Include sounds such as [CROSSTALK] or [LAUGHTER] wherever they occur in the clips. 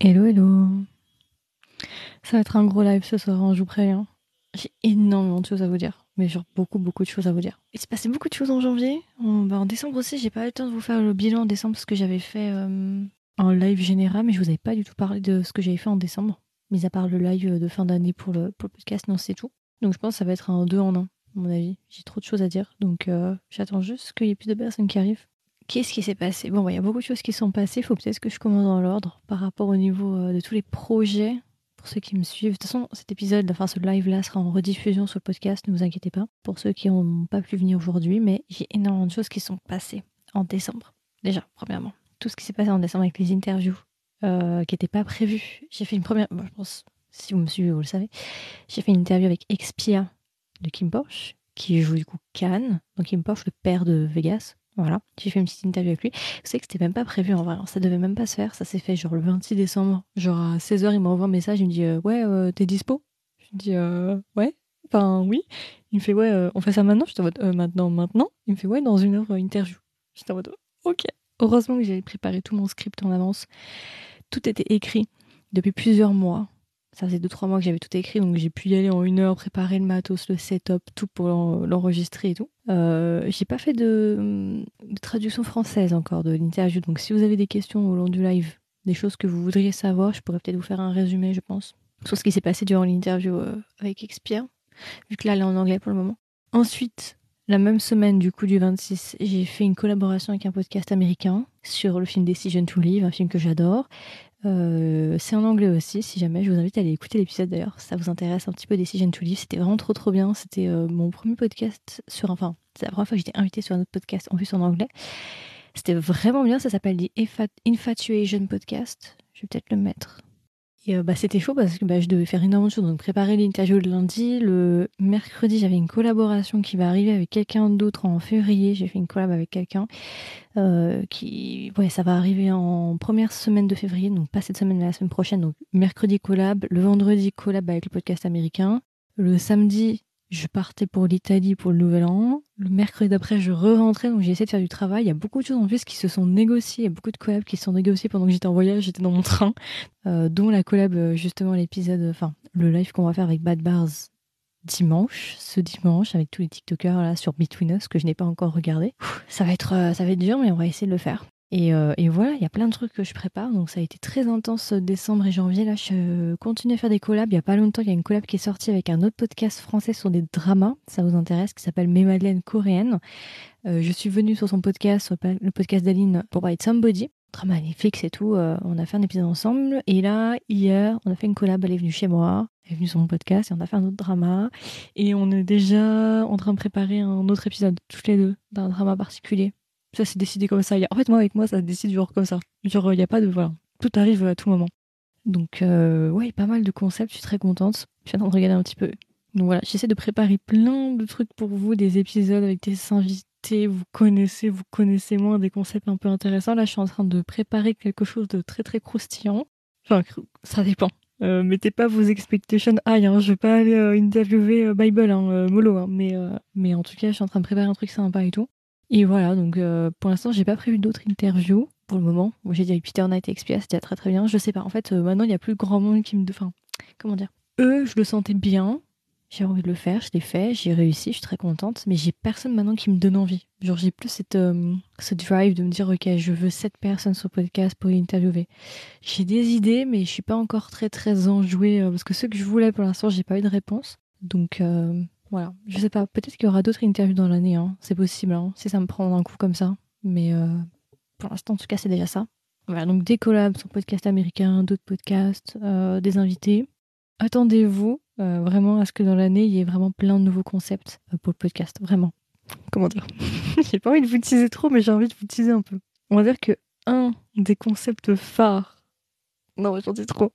Hello, hello. Ça va être un gros live ce soir, hein, je vous préviens. J'ai énormément de choses à vous dire, mais genre beaucoup, beaucoup de choses à vous dire. Il s'est passé beaucoup de choses en janvier. En, bah, décembre aussi, j'ai pas eu le temps de vous faire le bilan en décembre parce que j'avais fait euh, un live général, mais je vous avais pas du tout parlé de ce que j'avais fait en décembre. Mis à part le live de fin d'année pour le, pour le podcast, non, c'est tout. Donc je pense que ça va être un 2 en 1, à mon avis. J'ai trop de choses à dire, donc euh, j'attends juste qu'il y ait plus de personnes qui arrivent. Qu'est-ce qui s'est passé? Bon, bah, il y a beaucoup de choses qui sont passées. Il faut peut-être que je commence dans l'ordre par rapport au niveau euh, de tous les projets. Pour ceux qui me suivent, de toute façon, cet épisode, enfin ce live-là sera en rediffusion sur le podcast, ne vous inquiétez pas. Pour ceux qui n'ont pas pu venir aujourd'hui, mais j'ai énormément de choses qui sont passées en décembre. Déjà, premièrement, tout ce qui s'est passé en décembre avec les interviews euh, qui n'étaient pas prévues. J'ai fait une première, bon, je pense, si vous me suivez, vous le savez, j'ai fait une interview avec Expia de Kim Porsche, qui joue du coup Cannes. Donc Kim Porsche, le père de Vegas, voilà, j'ai fait une petite interview avec lui. Vous savez que c'était même pas prévu en vrai, ça devait même pas se faire. Ça s'est fait genre le 26 décembre. Genre à 16h, il m'envoie un message, il me dit euh, Ouais, euh, t'es dispo? Je lui dis euh, Ouais, enfin oui. Il me fait Ouais, on fait ça maintenant? Je te mode Maintenant, maintenant? Il me fait Ouais, dans une heure, interview. J'étais en mode Ok. Heureusement que j'avais préparé tout mon script en avance. Tout était écrit depuis plusieurs mois. Ça faisait 2-3 mois que j'avais tout écrit, donc j'ai pu y aller en une heure, préparer le matos, le setup, tout pour l'enregistrer et tout. Euh, j'ai pas fait de, de, traduction française encore de l'interview, donc si vous avez des questions au long du live, des choses que vous voudriez savoir, je pourrais peut-être vous faire un résumé, je pense, sur ce qui s'est passé durant l'interview euh, avec Expire, vu que là, elle est en anglais pour le moment. Ensuite, la même semaine, du coup, du 26, j'ai fait une collaboration avec un podcast américain sur le film Decision to Live, un film que j'adore. Euh, c'est en anglais aussi, si jamais. Je vous invite à aller écouter l'épisode d'ailleurs. Ça vous intéresse un petit peu Decision to Live. C'était vraiment trop trop bien. C'était euh, mon premier podcast sur. Enfin, c'est la première fois que j'étais invitée sur un autre podcast en plus en anglais. C'était vraiment bien. Ça s'appelle The Infatuation Podcast. Je vais peut-être le mettre. Et euh, bah, c'était chaud parce que bah, je devais faire énormément de. Donc, préparer l'interview le lundi. Le mercredi, j'avais une collaboration qui va arriver avec quelqu'un d'autre en février. J'ai fait une collab avec quelqu'un euh, qui. Ouais, ça va arriver en première semaine de février. Donc, pas cette semaine, mais la semaine prochaine. Donc, mercredi collab. Le vendredi, collab avec le podcast américain. Le samedi, je partais pour l'Italie pour le nouvel an. Le mercredi d'après, je re-rentrais, donc j'ai essayé de faire du travail. Il y a beaucoup de choses en plus qui se sont négociées. Il y a beaucoup de collabs qui se sont négociées pendant que j'étais en voyage, j'étais dans mon train. Euh, dont la collab, euh, justement, l'épisode, enfin, le live qu'on va faire avec Bad Bars dimanche, ce dimanche, avec tous les TikTokers là sur Between Us que je n'ai pas encore regardé. Ça va être, euh, ça va être dur, mais on va essayer de le faire. Et, euh, et, voilà, il y a plein de trucs que je prépare. Donc ça a été très intense euh, décembre et janvier. Là, je continue à faire des collabs. Il n'y a pas longtemps, il y a une collab qui est sortie avec un autre podcast français sur des dramas. Ça vous intéresse, qui s'appelle Mes Madeleines coréennes. Euh, je suis venue sur son podcast, le podcast d'Aline, pour parler Somebody. Drama magnifique, c'est tout. On a fait un épisode ensemble. Et là, hier, on a fait une collab. Elle est venue chez moi. Elle est venue sur mon podcast et on a fait un autre drama. Et on est déjà en train de préparer un autre épisode, toutes les deux, d'un drama particulier. Ça s'est décidé comme ça. En fait, moi, avec moi, ça décide genre comme ça. Genre, il n'y a pas de. Voilà. Tout arrive à tout moment. Donc, euh, ouais, pas mal de concepts. Je suis très contente. Je suis en train de regarder un petit peu. Donc voilà, j'essaie de préparer plein de trucs pour vous, des épisodes avec des invités. Vous connaissez, vous connaissez moins des concepts un peu intéressants. Là, je suis en train de préparer quelque chose de très très croustillant. Enfin, ça dépend. Euh, mettez pas vos expectations high. Hein. Je vais pas aller euh, interviewer euh, Bible, hein, euh, mollo. Hein. Mais, mais en tout cas, je suis en train de préparer un truc sympa et tout. Et voilà, donc euh, pour l'instant, j'ai pas prévu d'autres interviews pour le moment. J'ai dit Peter Knight et Expia, c'était très très bien. Je sais pas, en fait, euh, maintenant, il y a plus grand monde qui me. Enfin, comment dire? Eux, je le sentais bien. J'ai envie de le faire, je l'ai fait, j'ai réussi, je suis très contente, mais j'ai personne maintenant qui me donne envie. Genre, j'ai plus cette, euh, ce drive de me dire, ok, je veux cette personne sur le podcast pour l'interviewer. J'ai des idées, mais je suis pas encore très très enjouée, parce que ceux que je voulais pour l'instant, j'ai pas eu de réponse. Donc, voilà, je sais pas, peut-être qu'il y aura d'autres interviews dans l'année, hein. c'est possible, hein, si ça me prend d'un coup comme ça. Mais euh, pour l'instant, en tout cas, c'est déjà ça. Voilà, donc des collabs sur podcast américain, d'autres podcasts, euh, des invités. Attendez-vous euh, vraiment à ce que dans l'année, il y ait vraiment plein de nouveaux concepts pour le podcast, vraiment. Comment dire? [LAUGHS] J'ai pas envie de vous teaser trop, mais j'ai envie de vous teaser un peu. On va dire que un des concepts phares, non, j'en dis trop,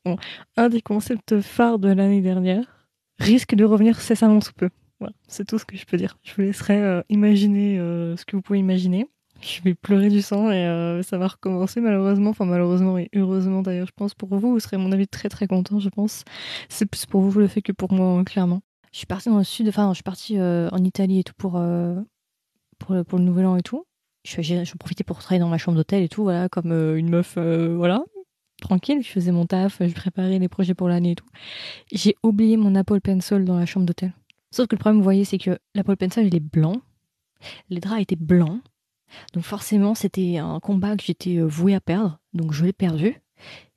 un des concepts phares de l'année dernière risque de revenir cessamment sous peu. Voilà, c'est tout ce que je peux dire. Je vous laisserai euh, imaginer euh, ce que vous pouvez imaginer. Je vais pleurer du sang et euh, ça va recommencer malheureusement. Enfin malheureusement et heureusement d'ailleurs, je pense pour vous. Vous serez mon avis très très content, je pense. C'est plus pour vous le fait que pour moi, clairement. Je suis partie dans le sud, enfin je suis partie en Italie et tout pour, pour le nouvel an et tout. Je, je, je profitais pour travailler dans ma chambre d'hôtel et tout, voilà, comme une meuf, voilà. tranquille, je faisais mon taf, je préparais les projets pour l'année et tout. J'ai oublié mon Apple Pencil dans la chambre d'hôtel. Sauf que le problème, vous voyez, c'est que l'Apple Pencil, il est blanc. Les draps étaient blancs. Donc forcément, c'était un combat que j'étais euh, vouée à perdre. Donc je l'ai perdu.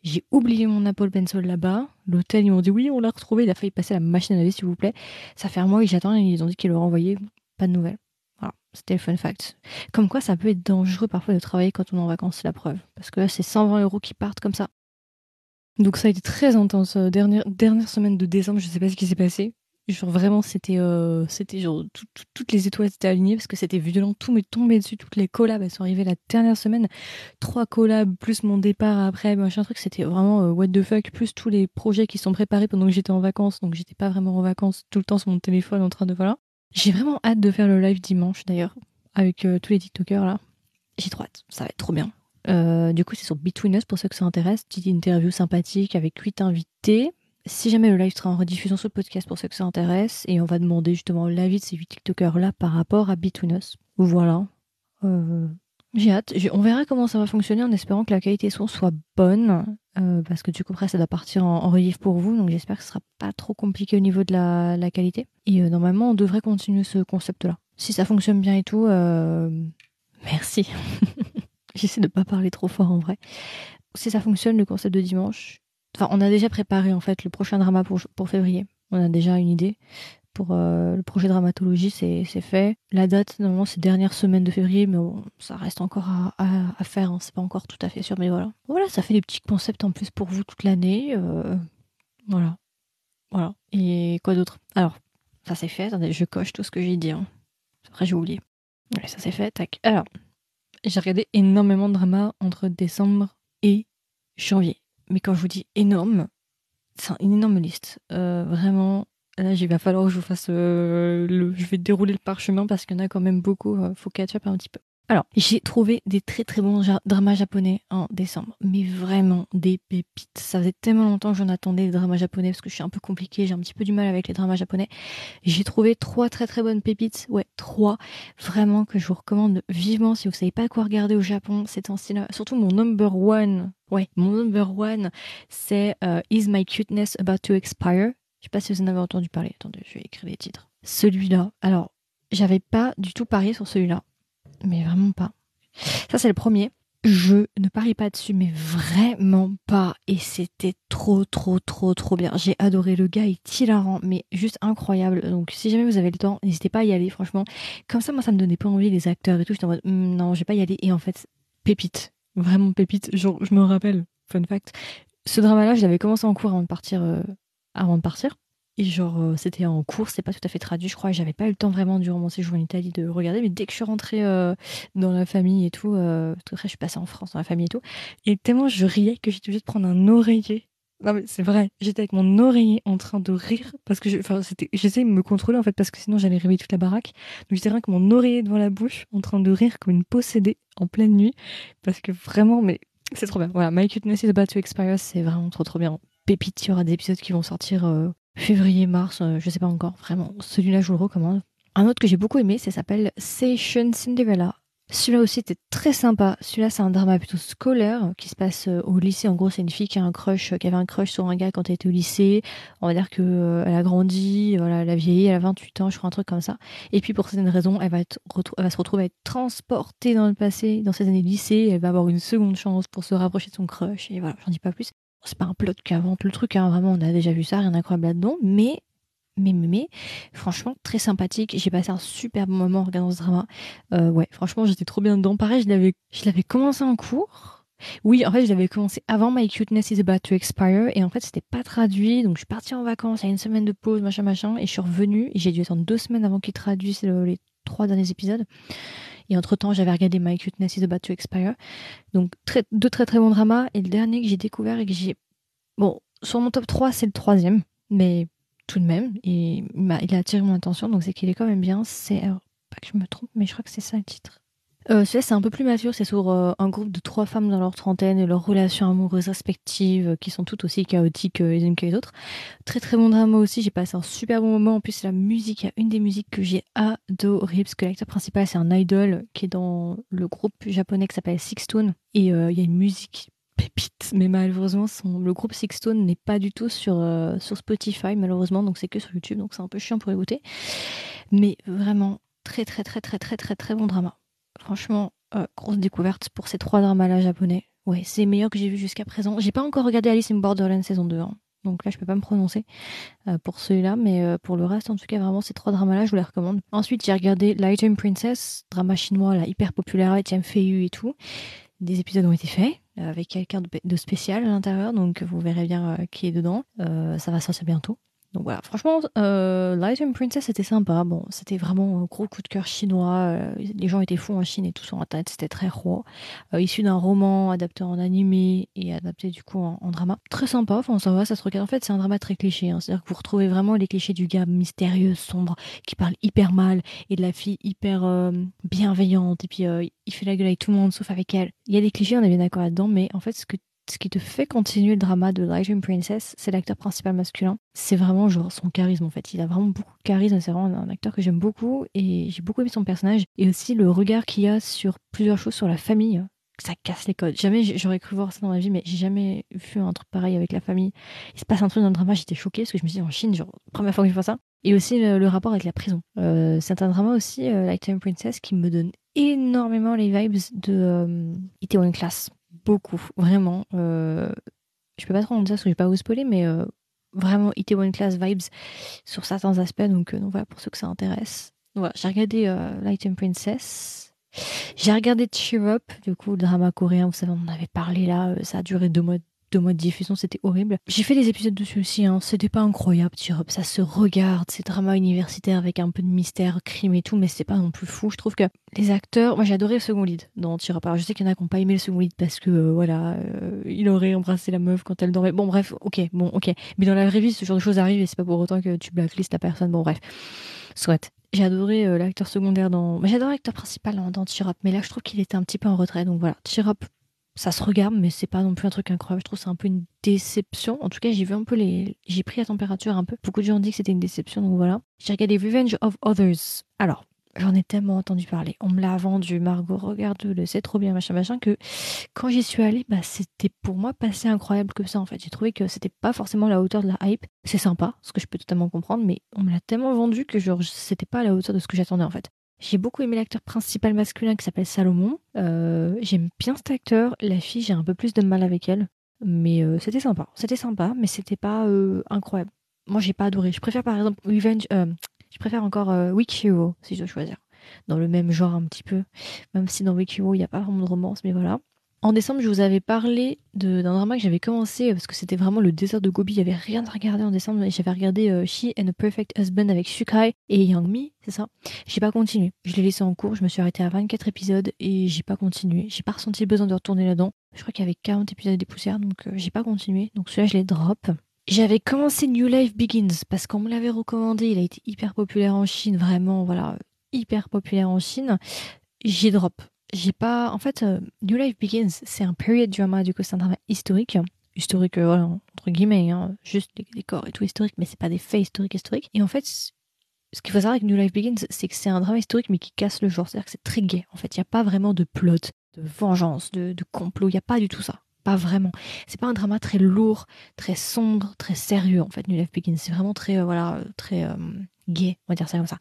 J'ai oublié mon Apple Pencil là-bas. L'hôtel, ils m'ont dit oui, on l'a retrouvé. Il a failli passer la machine à laver, s'il vous plaît. Ça fait un mois que j'attends et ils ont dit qu'ils le renvoyé. Pas de nouvelles. Voilà, c'était le fun fact. Comme quoi, ça peut être dangereux parfois de travailler quand on est en vacances, c'est la preuve. Parce que là, c'est 120 euros qui partent comme ça. Donc ça a été très intense. Euh, dernière, dernière semaine de décembre, je sais pas ce qui s'est passé. Genre vraiment, c'était, euh, c'était genre toutes les étoiles étaient alignées parce que c'était violent. Tout m'est tombé dessus. Toutes les collabs, elles sont arrivées la dernière semaine. Trois collabs plus mon départ après, machin truc. C'était vraiment euh, what the fuck. Plus tous les projets qui sont préparés pendant que j'étais en vacances. Donc j'étais pas vraiment en vacances tout le temps sur mon téléphone en train de voilà. J'ai vraiment hâte de faire le live dimanche d'ailleurs avec euh, tous les TikTokers là. J'ai trop hâte. Ça va être trop bien. du coup, c'est sur Between Us pour ceux que ça intéresse. Petite interview sympathique avec huit invités si jamais le live sera en rediffusion sur le podcast pour ceux que ça intéresse, et on va demander justement l'avis de ces 8 TikTokers-là par rapport à Between Us. Voilà. Euh, j'ai hâte. On verra comment ça va fonctionner en espérant que la qualité son soit bonne. Euh, parce que du coup, après, ça doit partir en, relief pour vous. Donc j'espère que ce sera pas trop compliqué au niveau de la, qualité. Et euh, normalement, on devrait continuer ce concept-là. Si ça fonctionne bien et tout, merci. [LAUGHS] J'essaie de pas parler trop fort en vrai. Si ça fonctionne, le concept de dimanche, Enfin, on a déjà préparé en fait le prochain drama pour, février. On a déjà une idée. Pour euh, le projet dramatologie, c'est fait. La date, normalement, c'est dernière semaine de février, mais ça reste encore à, à, faire. Hein. C'est pas encore tout à fait sûr, mais voilà. Voilà, ça fait des petits concepts en plus pour vous toute l'année. Euh, voilà. Voilà. Et quoi d'autre? Alors, ça c'est fait. Attendez, je coche tout ce que j'ai dit. Hein. Après, j'ai oublié. Ça c'est fait. Tac. Alors, j'ai regardé énormément de dramas entre décembre et janvier mais quand je vous dis énorme, c'est une énorme liste. Euh, vraiment, là, il va falloir que je vous fasse euh, le. Je vais dérouler le parchemin parce qu'il y en a quand même beaucoup. Euh, faut catch up un petit peu. Alors, j'ai trouvé des très très bons dramas japonais en décembre, mais vraiment des pépites. Ça faisait tellement longtemps que j'en attendais des dramas japonais parce que je suis un peu compliquée, j'ai un petit peu du mal avec les dramas japonais. J'ai trouvé trois très très bonnes pépites, ouais, trois, vraiment que je vous recommande vivement si vous savez pas quoi regarder au Japon C'est en style Surtout mon number one, ouais, mon number one, c'est euh, Is My Cuteness About to Expire? Je sais pas si vous en avez entendu parler. Attendez, je vais écrire les titres. Celui-là, alors, j'avais pas du tout parié sur celui-là mais vraiment pas. Ça, c'est le premier. Je ne parie pas dessus, mais vraiment pas. Et c'était trop, trop, trop, trop bien. J'ai adoré. Le gars est hilarant, mais juste incroyable. Donc, si jamais vous avez le temps, n'hésitez pas à y aller, franchement. Comme ça, moi, ça me donnait pas envie, les acteurs et tout. J'étais en mode, hmm, non, je vais pas y aller. Et en fait, pépite. Vraiment pépite. Genre, je me rappelle, fun fact. Ce drama-là, je l'avais commencé en cours avant de partir. Euh, avant de partir. Et genre, euh, c'était en cours, c'est pas tout à fait traduit, je crois. J'avais pas eu le temps vraiment durant mon séjour en Italie de regarder, mais dès que je suis rentrée euh, dans la famille et tout, euh, après je suis passée en France dans la famille et tout, et tellement je riais que j'étais obligée de prendre un oreiller. Non mais c'est vrai, j'étais avec mon oreiller en train de rire parce que j'essayais de me contrôler en fait parce que sinon j'allais réveiller toute la baraque. Donc j'étais rien que mon oreiller devant la bouche en train de rire comme une possédée en pleine nuit parce que vraiment mais c'est trop bien. Voilà, My Cuteness is About to Expire, c'est vraiment trop trop bien. Pépite, il y aura des épisodes qui vont sortir février, mars, euh, je sais pas encore, vraiment. Celui-là, je vous le recommande. Un autre que j'ai beaucoup aimé, ça s'appelle Station Cinderella. Celui-là aussi était très sympa. Celui-là, c'est un drama plutôt scolaire qui se passe euh, au lycée. En gros, c'est une fille qui a un crush, qui avait un crush sur un gars quand elle était au lycée. On va dire que euh, elle a grandi, voilà, elle a vieilli, elle a 28 ans, je crois un truc comme ça. Et puis pour certaines raisons, elle va elle va se retrouver à être transportée dans le passé, dans ses années de lycée. Elle va avoir une seconde chance pour se rapprocher de son crush. Et voilà, j'en dis pas plus c'est pas un plot qui invente le truc, hein, vraiment, on a déjà vu ça, rien d'incroyable là-dedans, mais, mais, mais, franchement, très sympathique. J'ai passé un super bon moment en regardant ce drama. Euh, ouais, franchement, j'étais trop bien dedans. Pareil, je l'avais, commencé en cours. Oui, en fait, je l'avais commencé avant My Cuteness is About to Expire, et en fait, c'était pas traduit, donc je suis partie en vacances, il y a une semaine de pause, machin, machin, et je suis revenue, et j'ai dû attendre deux semaines avant qu'ils traduisent les trois derniers épisodes. Et entre-temps, j'avais regardé My Cuteness is About to Expire. Donc, deux très très bons dramas. Et le dernier que j'ai découvert et que j'ai... Bon, sur mon top 3, c'est le troisième. Mais tout de même, il, il a attiré mon attention. Donc, c'est qu'il est quand même bien. C'est... Pas que je me trompe, mais je crois que c'est ça le titre. Euh, c'est un peu plus mature, c'est sur euh, un groupe de trois femmes dans leur trentaine et leurs relations amoureuses respectives euh, qui sont toutes aussi chaotiques les unes que les autres. Très très bon drama aussi, j'ai passé un super bon moment. En plus, la musique, il y a une des musiques que j'ai adoré parce que l'acteur principal c'est un idol qui est dans le groupe japonais qui s'appelle Sixtoon et il y a une musique pépite. Mais malheureusement, le groupe Sixtone n'est pas du tout sur, euh, sur Spotify, malheureusement, donc c'est que sur YouTube, donc c'est un peu chiant pour écouter. Mais vraiment, très très très très très très très bon drama. Franchement, euh, grosse découverte pour ces trois dramas-là japonais. Ouais, c'est meilleur que j'ai vu jusqu'à présent. J'ai pas encore regardé Alice in Borderland saison 2, hein. donc là je peux pas me prononcer euh, pour celui-là, mais pour le reste, en tout cas, vraiment ces trois dramas-là, je vous les recommande. Ensuite, j'ai regardé Light Princess, drama chinois là, hyper populaire avec Fei et tout. Des épisodes ont été faits, euh, avec quelqu'un de, spécial à l'intérieur, donc vous verrez bien euh, qui est dedans. Euh, ça va sortir bientôt. Donc voilà, franchement, euh, Light Princess c'était sympa. Bon, c'était vraiment un gros coup de cœur chinois. les gens étaient fous en Chine et tout sur internet, c'était très roi. issu d'un roman adapté en animé et adapté du coup en, drama. Très sympa, enfin ça va, ça se regarde. En fait, c'est un drama très cliché. Hein. C'est-à-dire que vous retrouvez vraiment les clichés du gars mystérieux, sombre, qui parle hyper mal et de la fille hyper bienveillante. Et puis il fait la gueule avec tout le monde sauf avec elle. Il y a des clichés, on est bien d'accord là-dedans, mais en fait, ce que ce qui te fait continuer le drama de Light Princess, c'est l'acteur principal masculin. C'est vraiment genre son charisme en fait. Il a vraiment beaucoup de charisme. C'est vraiment un acteur que j'aime beaucoup et j'ai beaucoup aimé son personnage et aussi le regard qu'il a sur plusieurs choses sur la famille. Ça casse les codes. Jamais j'aurais cru voir ça dans ma vie, mais j'ai jamais vu un truc pareil avec la famille. Il se passe un truc dans le drama, j'étais choquée parce que je me suis dit en Chine, genre première fois que je vois ça. Et aussi le, rapport avec la prison. Euh, c'est un drama aussi, euh, Light Princess, qui me donne énormément les vibes de euh, Itaewon Class beaucoup, vraiment. Euh, je peux pas trop en dire parce que je vais pas vous spoiler, mais euh, vraiment One Class vibes sur certains aspects. Donc, euh, donc, voilà, pour ceux que ça intéresse. Voilà, j'ai regardé euh, Light and Princess. J'ai regardé Cheer Up, du coup, le drama coréen, vous savez, on en avait parlé là, ça a duré deux mois deux mois diffusion, c'était horrible. J'ai fait des épisodes dessus aussi, hein. c'était pas incroyable, ça se regarde, c'est drama universitaire avec un peu de mystère, crime et tout, mais c'est pas non plus fou. Je trouve que les acteurs, moi j'ai adoré le second lead dans Tirop. Alors je sais qu'il y en a qui n'ont pas aimé le second lead parce que euh, voilà, euh, il aurait embrassé la meuf quand elle dormait. Bon bref, ok, bon ok. Mais dans la vraie vie, ce genre de choses arrive et c'est pas pour autant que tu blacklistes la personne. Bon bref, soit. J'ai adoré euh, l'acteur secondaire dans. J'adore l'acteur principal dans, dans mais là je trouve qu'il était un petit peu en retrait. Donc voilà, Tirop, ça se regarde, mais c'est pas non plus un truc incroyable. Je trouve c'est un peu une déception. En tout cas, j'ai vu un peu les, j'ai pris la température un peu. Beaucoup de gens disent que c'était une déception, donc voilà. J'ai regardé Revenge of Others. Alors, j'en ai tellement entendu parler. On me l'a vendu, Margot, regarde-le, c'est trop bien, machin, machin, que quand j'y suis allée, bah, c'était pour moi pas si incroyable que ça, en fait. J'ai trouvé que c'était pas forcément la hauteur de la hype. C'est sympa, ce que je peux totalement comprendre, mais on me l'a tellement vendu que genre, c'était pas à la hauteur de ce que j'attendais, en fait. J'ai beaucoup aimé l'acteur principal masculin qui s'appelle Salomon. Euh, j'aime bien cet acteur. La fille, j'ai un peu plus de mal avec elle. Mais euh, c'était sympa. C'était sympa, mais c'était pas euh, incroyable. Moi, j'ai pas adoré. Je préfère par exemple Revenge. je préfère encore Weak Hero, si je dois choisir. Dans le même genre un petit peu. Même si dans Weak Hero, il n'y a pas vraiment de romance, mais voilà. En décembre, je vous avais parlé d'un drama que j'avais commencé parce que c'était vraiment le désert de Gobi. Il n'y avait rien à regarder en décembre. J'avais regardé euh, She and a Perfect Husband avec Shukai et Young Mi, c'est ça? J'ai pas continué. Je l'ai laissé en cours. Je me suis arrêtée à 24 épisodes et j'ai pas continué. J'ai pas ressenti le besoin de retourner là-dedans. Je crois qu'il y avait 40 épisodes des poussières, donc euh, j'ai pas continué. Donc celui-là, je l'ai drop. J'avais commencé New Life Begins parce qu'on me l'avait recommandé. Il a été hyper populaire en Chine, vraiment, voilà, hyper populaire en Chine. J'ai drop j'ai pas. En fait, euh, New Life Begins, c'est un period drama, du coup, c'est un drama historique. Historique, euh, entre guillemets, hein, juste les décors et tout historique, mais c'est pas des faits historiques historiques. Et en fait, ce qu'il faut savoir avec New Life Begins, c'est que c'est un drama historique, mais qui casse le genre. C'est-à-dire que c'est très gay. En fait, il n'y a pas vraiment de plot, de vengeance, de, de complot. Il n'y a pas du tout ça. Pas vraiment. C'est pas un drama très lourd, très sombre, très sérieux, en fait, New Life Begins. C'est vraiment très, euh, voilà, très gay, on va dire ça comme ça.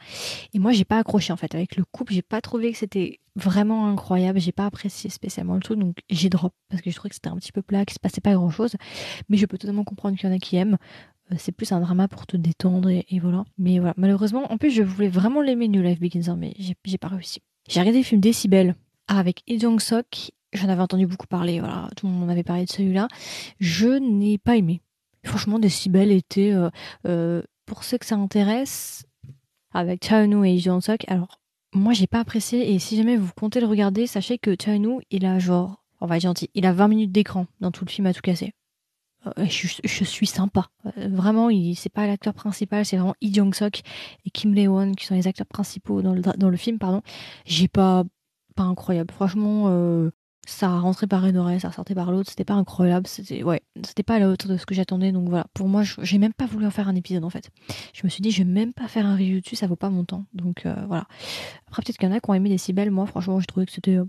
Et moi, j'ai pas accroché en fait avec le couple, j'ai pas trouvé que c'était vraiment incroyable, j'ai pas apprécié spécialement le truc, donc j'ai drop parce que je trouvais que c'était un petit peu plat, qu'il se passait pas grand chose. Mais je peux totalement comprendre qu'il y en a qui aiment. Euh, c'est plus un drama pour te détendre et, voilà. Mais voilà, malheureusement, en plus, je voulais vraiment l'aimer New Life Begins, hein, mais j'ai pas réussi. J'ai regardé le film Décibel avec Lee Jong. J'en avais entendu beaucoup parler, voilà, tout le monde avait parlé de celui-là. Je n'ai pas aimé. Franchement, Décibel était euh, euh, pour ceux que ça intéresse, avec Chaonu et Jeon Sok, alors moi j'ai pas apprécié et si jamais vous comptez le regarder, sachez que Chaonu il a genre, on va être gentil, il a 20 minutes d'écran dans tout le film à tout casser. Euh, je, suis sympa. Vraiment, c'est pas l'acteur principal, c'est vraiment Lee Jong Sok et Kim Le qui sont les acteurs principaux dans le, dans le film, pardon. J'ai pas, pas incroyable. Franchement, ça rentrait par une oreille, ça sortait par l'autre, c'était pas incroyable, c'était ouais, c'était pas à la hauteur de ce que j'attendais, donc voilà. Pour moi, j'ai même pas voulu en faire un épisode en fait. Je me suis dit, je vais même pas faire un review dessus, ça vaut pas mon temps, donc euh, voilà. Après, peut-être qu'il y en a qui ont aimé des si belles, moi franchement, j'ai trouvé que c'était euh,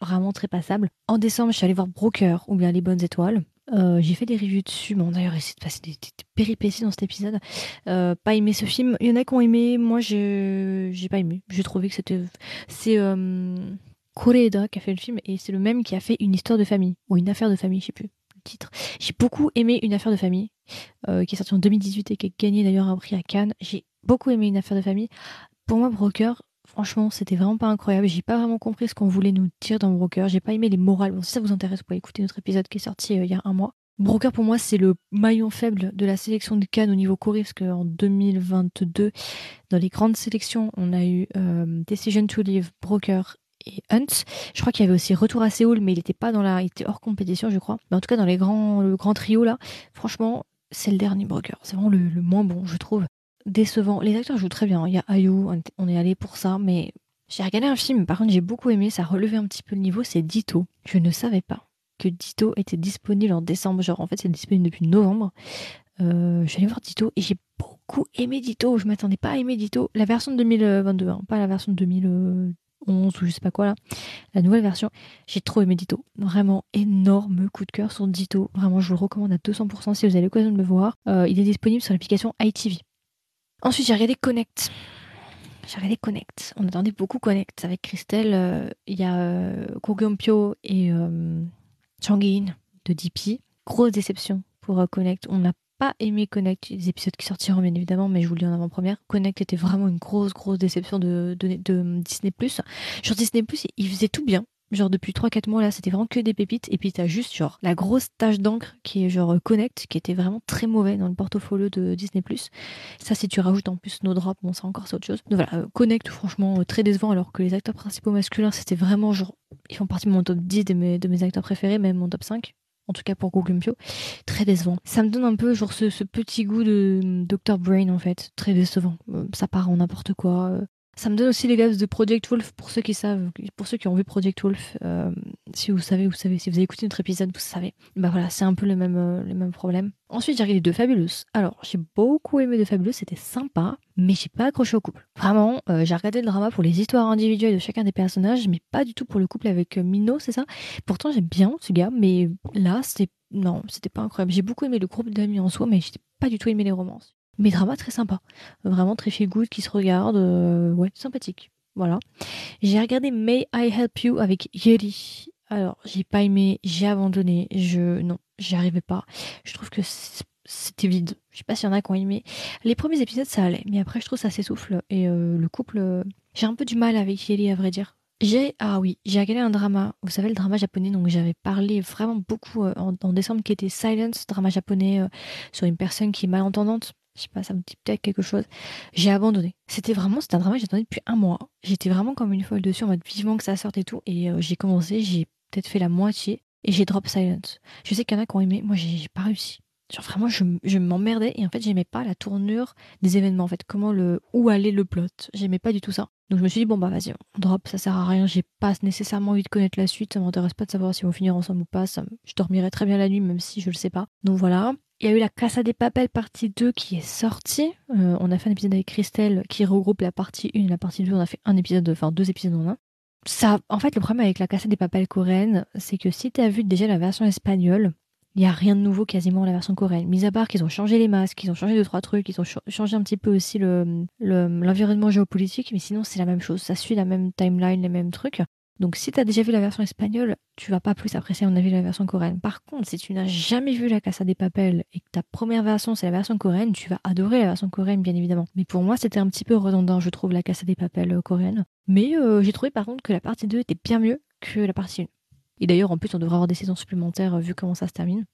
vraiment très passable. En décembre, je suis allée voir Broker ou bien Les Bonnes Étoiles. Euh, j'ai fait des reviews dessus. Bon, d'ailleurs, essayé de passer des, péripéties dans cet épisode. Pas aimé ce film. Il y en a qui ont aimé. Moi, j'ai pas aimé. J'ai trouvé que c'était. C'est Koreeda qui a fait le film et c'est le même qui a fait Une histoire de famille ou Une affaire de famille, je sais plus le titre. J'ai beaucoup aimé Une affaire de famille qui est sorti en 2018 et qui a gagné d'ailleurs un prix à Cannes. J'ai beaucoup aimé Une affaire de famille. Pour moi, Broker, Franchement, c'était vraiment pas incroyable. J'ai pas vraiment compris ce qu'on voulait nous dire dans Broker. J'ai pas aimé les morales. Si ça vous intéresse, vous pouvez écouter notre épisode qui est sorti euh, il y a un mois. Broker, pour moi, c'est le maillon faible de la sélection de Cannes au niveau Corée, parce qu'en 2022, dans les grandes sélections, on a eu euh, Decision to Live, Broker et Hunt. Je crois qu'il y avait aussi Retour à Séoul, mais il était pas dans la, il était hors compétition, je crois. Mais en tout cas, dans les grands, le grand trio là, franchement, c'est le dernier Broker. C'est vraiment le moins bon, je trouve décevant. Les acteurs jouent très bien. Il y a Ayu, on est allé pour ça, mais j'ai regardé un film, par contre j'ai beaucoup aimé, ça a relevé un petit peu le niveau, c'est Ditto. Je ne savais pas que Ditto était disponible en décembre, genre en fait c'est disponible depuis novembre. Je suis allée voir Ditto et j'ai beaucoup aimé Ditto, je m'attendais pas à aimer Ditto. La version de 2022, hein, pas la version de 2011 ou je sais pas quoi là, la nouvelle version, j'ai trop aimé Ditto. Vraiment énorme coup de cœur sur Ditto, vraiment je vous le recommande à 200% si vous avez l'occasion de le voir. Euh, il est disponible sur l'application ITV. Ensuite, j'ai regardé Connect. J'ai regardé Connect. On attendait beaucoup Connect. Avec Christelle, euh, il y a euh, et euh, de DP. Grosse déception pour Connect. On n'a pas aimé Connect, les épisodes qui sortiront bien évidemment, mais je vous le dis en avant-première. Connect était vraiment une grosse, grosse déception de, de, de Disney+. Sur Disney+, il faisait tout bien. Genre depuis 3-4 mois là, c'était vraiment que des pépites. Et puis t'as juste genre la grosse tache d'encre qui est genre Connect, qui était vraiment très mauvais dans le portfolio de Disney+. Ça, si tu rajoutes en plus nos drops, bon, ça encore c'est autre chose. Donc voilà, euh, Connect, franchement, euh, très décevant, alors que les acteurs principaux masculins, c'était vraiment genre, ils font partie de mon top 10 de mes, de mes acteurs préférés, même mon top 5 en tout cas pour Google Pio, très décevant. Ça me donne un peu genre ce, petit goût de euh, Dr. Brain en fait, très décevant. Ça part en n'importe quoi. Ça me donne aussi les gars de Project Wolf pour ceux qui savent, pour ceux qui ont vu Project Wolf. Euh, si vous savez, vous savez. Si vous avez écouté notre épisode, vous savez. Bah voilà, c'est un peu le même, euh. Ensuite, j'ai regardé The Fabulous. Alors, j'ai beaucoup aimé The Fabulous, c'était sympa, mais j'ai pas accroché au couple. Vraiment, euh, j'ai regardé le drama pour les histoires individuelles de chacun des personnages, mais pas du tout pour le couple avec Mino, c'est ça? Pourtant, j'aime bien ce gars, mais là, c'était non, c'était pas incroyable. J'ai beaucoup aimé le groupe d'amis en soi, mais j'ai pas du tout aimé les romances mais drama très sympa. Vraiment très feel good qui se regarde. Euh, ouais, sympathique. Voilà. J'ai regardé May I Help You avec Yeri. Alors, j'ai pas aimé, j'ai abandonné. Je, non, j'y arrivais pas. Je trouve que c'était vide. Je sais pas s'il y en a qui ont aimé. Les premiers épisodes, ça allait. Mais après, je trouve ça s'essouffle. Et euh, le couple, euh, j'ai un peu du mal avec Yeri, à vrai dire. J'ai ah oui, j'ai regardé un drama. Vous savez le drama japonais donc j'avais parlé vraiment beaucoup en, décembre qui était Silence, drama japonais sur une personne qui est malentendante je sais pas, ça me dit peut-être quelque chose. J'ai abandonné. C'était vraiment, c'était un drama j'attendais depuis un mois. J'étais vraiment comme une folle dessus en mode vivement que ça sorte et tout. Et euh, j'ai commencé, j'ai peut-être fait la moitié et j'ai drop silence. Je sais qu'il y en a qui ont aimé, moi j'ai pas réussi. Genre vraiment, je, je m'emmerdais et en fait, j'aimais pas la tournure des événements. En fait, comment le, où allait le plot. J'aimais pas du tout ça. Donc je me suis dit, bon bah vas-y, on drop, ça sert à rien. J'ai pas nécessairement envie de connaître la suite. Ça m'intéresse pas de savoir si on finir ensemble ou pas. Ça, je dormirai très bien la nuit, même si je le sais pas. Donc voilà. Il y a eu la Casa des Papel partie 2 qui est sortie. Euh, on a fait un épisode avec Christelle qui regroupe la partie 1 et la partie 2. On a fait un épisode, enfin deux épisodes en un. Ça, en fait, le problème avec la Casa des Papel coréenne, c'est que si tu as vu déjà la version espagnole, il n'y a rien de nouveau quasiment dans la version coréenne. Mis à part qu'ils ont changé les masques, ils ont changé deux, trois trucs, ils ont changé un petit peu aussi l'environnement le, géopolitique, mais sinon c'est la même chose. Ça suit la même timeline, les mêmes trucs. Donc si tu as déjà vu la version espagnole, tu vas pas plus apprécier à mon avis la version coréenne. Par contre, si tu n'as jamais vu la Casa des Papel et que ta première version c'est la version coréenne, tu vas adorer la version coréenne bien évidemment. Mais pour moi, c'était un petit peu redondant, je trouve, la Casa des Papel euh, coréenne. Mais euh, j'ai trouvé par contre que la partie 2 était bien mieux que la partie 1. Et d'ailleurs, en plus, on devrait avoir des saisons supplémentaires euh, vu comment ça se termine.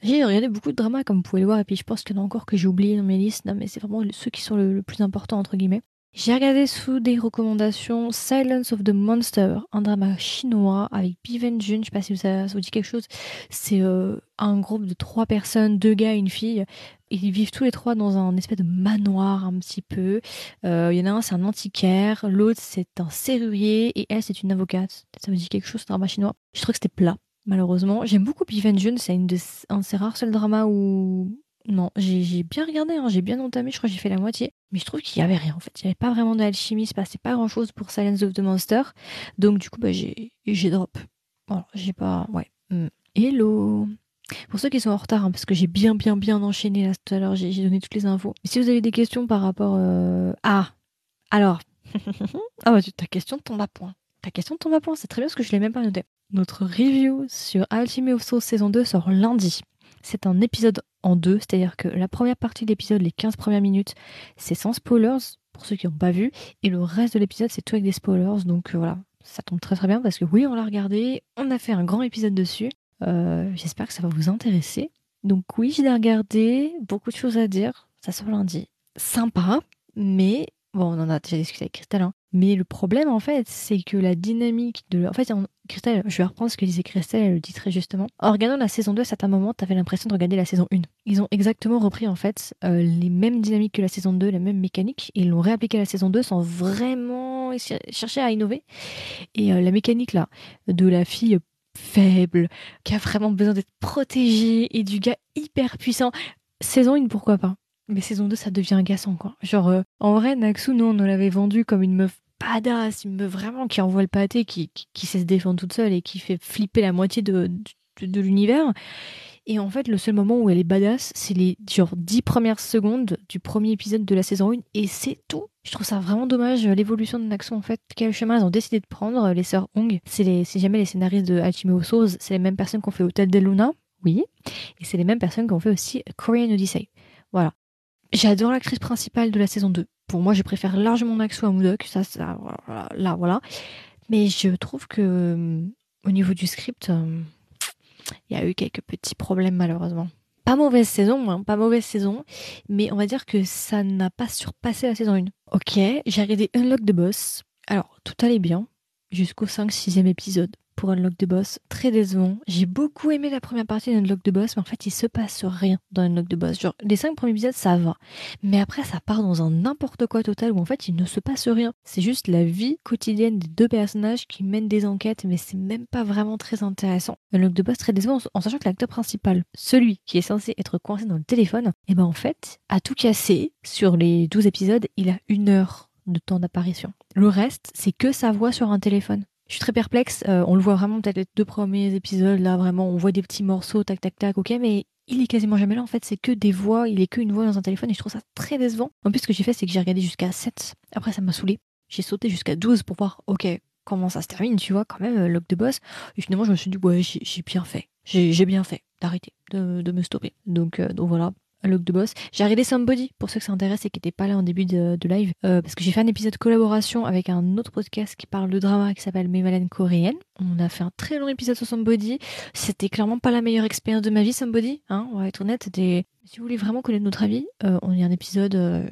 J'ai regardé beaucoup de dramas, comme vous pouvez le voir, et puis je pense qu'il y en a encore que j'ai oublié dans mes listes. Non, mais c'est vraiment ceux qui sont le plus important, entre guillemets. J'ai regardé sous des recommandations Silence of the Monster, un drama chinois avec Biven Jun, je sais pas si ça, vous dit quelque chose. C'est euh, un groupe de trois personnes, deux gars et une fille. Ils vivent tous les trois dans un espèce de manoir un petit peu. Euh, il y en a un, c'est un antiquaire, l'autre c'est un serrurier et elle c'est une avocate. Ça vous dit quelque chose, ce drama chinois? Je trouve que c'était plat malheureusement. J'aime beaucoup Biven Jun, c'est un de ces rares seuls dramas où non, j'ai bien regardé, hein, j'ai bien entamé, je crois que j'ai fait la moitié. Mais je trouve qu'il y avait rien en fait. Il n'y avait pas vraiment d'alchimie, il se passait pas grand chose pour Silence of the Monster. Donc du coup, bah, j'ai drop. Bon, j'ai pas. Ouais. Hmm. Hello pour ceux qui sont en retard, hein, parce que j'ai bien, bien, bien enchaîné là tout à l'heure, j'ai donné toutes les infos. si vous avez des questions par rapport euh, Ah Alors [LAUGHS] Ah bah ta question tombe à point. Ta question tombe à point, c'est très bien parce que je l'ai même pas noté. Notre review sur Ultimate of Souls saison 2 sort lundi. C'est un épisode en deux, c'est-à-dire que la première partie de l'épisode, les 15 premières minutes, c'est sans spoilers, pour ceux qui n'ont pas vu, et le reste de l'épisode, c'est tout avec des spoilers, donc euh, voilà, ça tombe très très bien parce que oui, on l'a regardé, on a fait un grand épisode dessus, euh, j'espère que ça va vous intéresser. Donc oui, je l'ai regardé, beaucoup de choses à dire, ça sort lundi. Sympa, mais bon, on en a déjà discuté avec Christelle, hein. mais le problème en fait, c'est que la dynamique de... En fait, Christelle, je vais reprendre ce que disait Christelle, elle le dit très justement. En regardant la saison 2, à certains moments, t'avais l'impression de regarder la saison 1. Ils ont exactement repris en fait euh, les mêmes dynamiques que la saison 2, les mêmes mécaniques, et ils l'ont réappliqué à la saison 2 sans vraiment chercher à innover. Et euh, la mécanique là, de la fille faible, qui a vraiment besoin d'être protégé, et du gars hyper puissant. Saison 1, pourquoi pas? Mais saison 2, ça devient agaçant, quoi. Genre, euh, en vrai, Naxu, nous, on l'avait vendu comme une meuf badass, une meuf vraiment qui envoie le pâté, qui, qui, sait se défendre toute seule et qui fait flipper la moitié de, de l'univers. Et en fait, le seul moment où elle est badass, c'est les genre 10 premières secondes du premier épisode de la saison 1 et c'est tout. Je trouve ça vraiment dommage l'évolution de Naxo en fait. Quel chemin elles ont décidé de prendre les sœurs Hong C'est jamais les scénaristes de Hachime Souls, c'est les mêmes personnes qui ont fait Hotel de Luna, oui, et c'est les mêmes personnes qui ont fait aussi Korean Odyssey. Voilà. J'adore l'actrice principale de la saison 2. Pour moi, je préfère largement Naxo à Mudok, ça, ça, là, voilà. Mais je trouve que euh, au niveau du script, euh, il y a eu quelques petits problèmes malheureusement. Pas mauvaise saison, hein, pas mauvaise saison, mais on va dire que ça n'a pas surpassé la saison 1. Ok, j'ai regardé Unlock the Boss. Alors, tout allait bien jusqu'au 5-6e épisode pour Unlock the Boss. Très décevant. J'ai beaucoup aimé la première partie d'Unlock the Boss, mais en fait, il se passe rien dans Unlock the Boss. Genre, les cinq premiers épisodes, ça va. Mais après, ça part dans un n'importe quoi total où en fait, il ne se passe rien. C'est juste la vie quotidienne des deux personnages qui mènent des enquêtes, mais c'est même pas vraiment très intéressant. Unlock the Boss, très décevant en sachant que l'acteur principal, celui qui est censé être coincé dans le téléphone, et eh ben en fait, a tout cassé. Sur les 12 épisodes, il a une heure de temps d'apparition. Le reste, c'est que sa voix sur un téléphone. Je suis très perplexe. Euh, on le voit vraiment peut-être les deux premiers épisodes là, vraiment, on voit des petits morceaux, tac tac tac, ok, mais il est quasiment jamais là en fait. C'est que des voix, il est que une voix dans un téléphone et je trouve ça très décevant. En plus, ce que j'ai fait, c'est que j'ai regardé jusqu'à 7. Après, ça m'a saoulé. J'ai sauté jusqu'à 12 pour voir, ok, comment ça se termine, tu vois, quand même, euh, Lock de Boss. Et finalement, je me suis dit, ouais, j'ai bien fait. J'ai bien fait d'arrêter, de, me stopper. Donc, euh, donc voilà, Look de Boss. J'ai regardé Somebody, pour ceux que ça intéresse et qui n'étaient pas là en début de, live, euh, parce que j'ai fait un épisode de collaboration avec un autre podcast qui parle de drama qui s'appelle Mémalène coréenne. On a fait un très long épisode sur Somebody. C'était clairement pas la meilleure expérience de ma vie, Somebody. Hein, on va être honnête. Si vous voulez vraiment connaître notre avis, euh, on y a un épisode. Euh,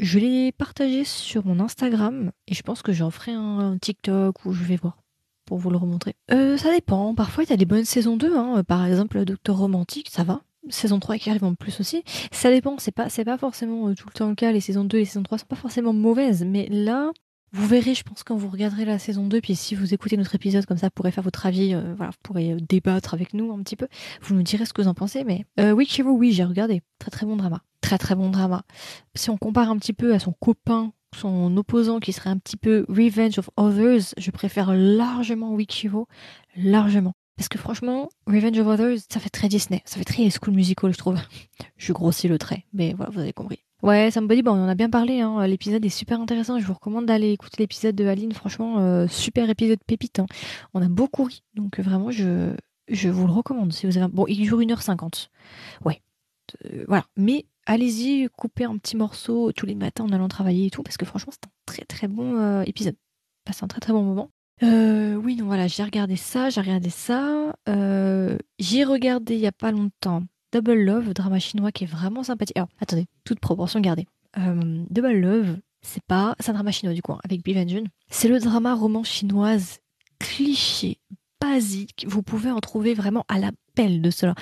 je l'ai partagé sur mon Instagram et je pense que j'en ferai un, TikTok où je vais voir pour vous le remontrer. ça dépend. Parfois, il y a des bonnes saisons 2. Hein. Par exemple, Docteur Romantique, ça va saison 3 qui arrive en plus aussi. Ça dépend, c'est pas, pas forcément euh, tout le temps le cas. Les saisons 2 et les saisons 3 sont pas forcément mauvaises, mais là, vous verrez, je pense, quand vous regarderez la saison 2, puis si vous écoutez notre épisode comme ça, vous pourrez faire votre avis, euh, voilà, vous pourrez euh, débattre avec nous un petit peu. Vous nous direz ce que vous en pensez, mais euh, Witchero, oui, j'ai regardé. Très très bon drama. Très très bon drama. Si on compare un petit peu à son copain, son opposant qui serait un petit peu Revenge of Others, je préfère largement Witchero, largement. Parce que franchement, Revenge of Others, ça fait très Disney. Ça fait très School Musical, je trouve. [LAUGHS] je grossis le trait, mais voilà, vous avez compris. Ouais, Somebody, bon, on en a bien parlé. Hein. L'épisode est super intéressant. Je vous recommande d'aller écouter l'épisode de Aline. Franchement, euh, super épisode pépite. Hein. On a beaucoup ri. Donc euh, vraiment, je, je vous le recommande. Si vous avez Bon, il dure 1h50. Ouais. Euh, voilà. Mais allez-y, coupez un petit morceau tous les matins en allant travailler et tout. Parce que franchement, c'est un très très bon épisode. C'est un très très bon moment. Euh, oui, non, voilà, j'ai regardé ça, j'ai regardé ça. Euh, j'ai regardé il y a pas longtemps Double Love, drama chinois qui est vraiment sympathique. Alors, attendez, toute proportion gardée. Euh, Double Love, c'est pas, c'est un drama chinois du coup, hein, avec Bivan Jun. C'est le drama roman chinoise cliché, basique. Vous pouvez en trouver vraiment à la pelle de cela.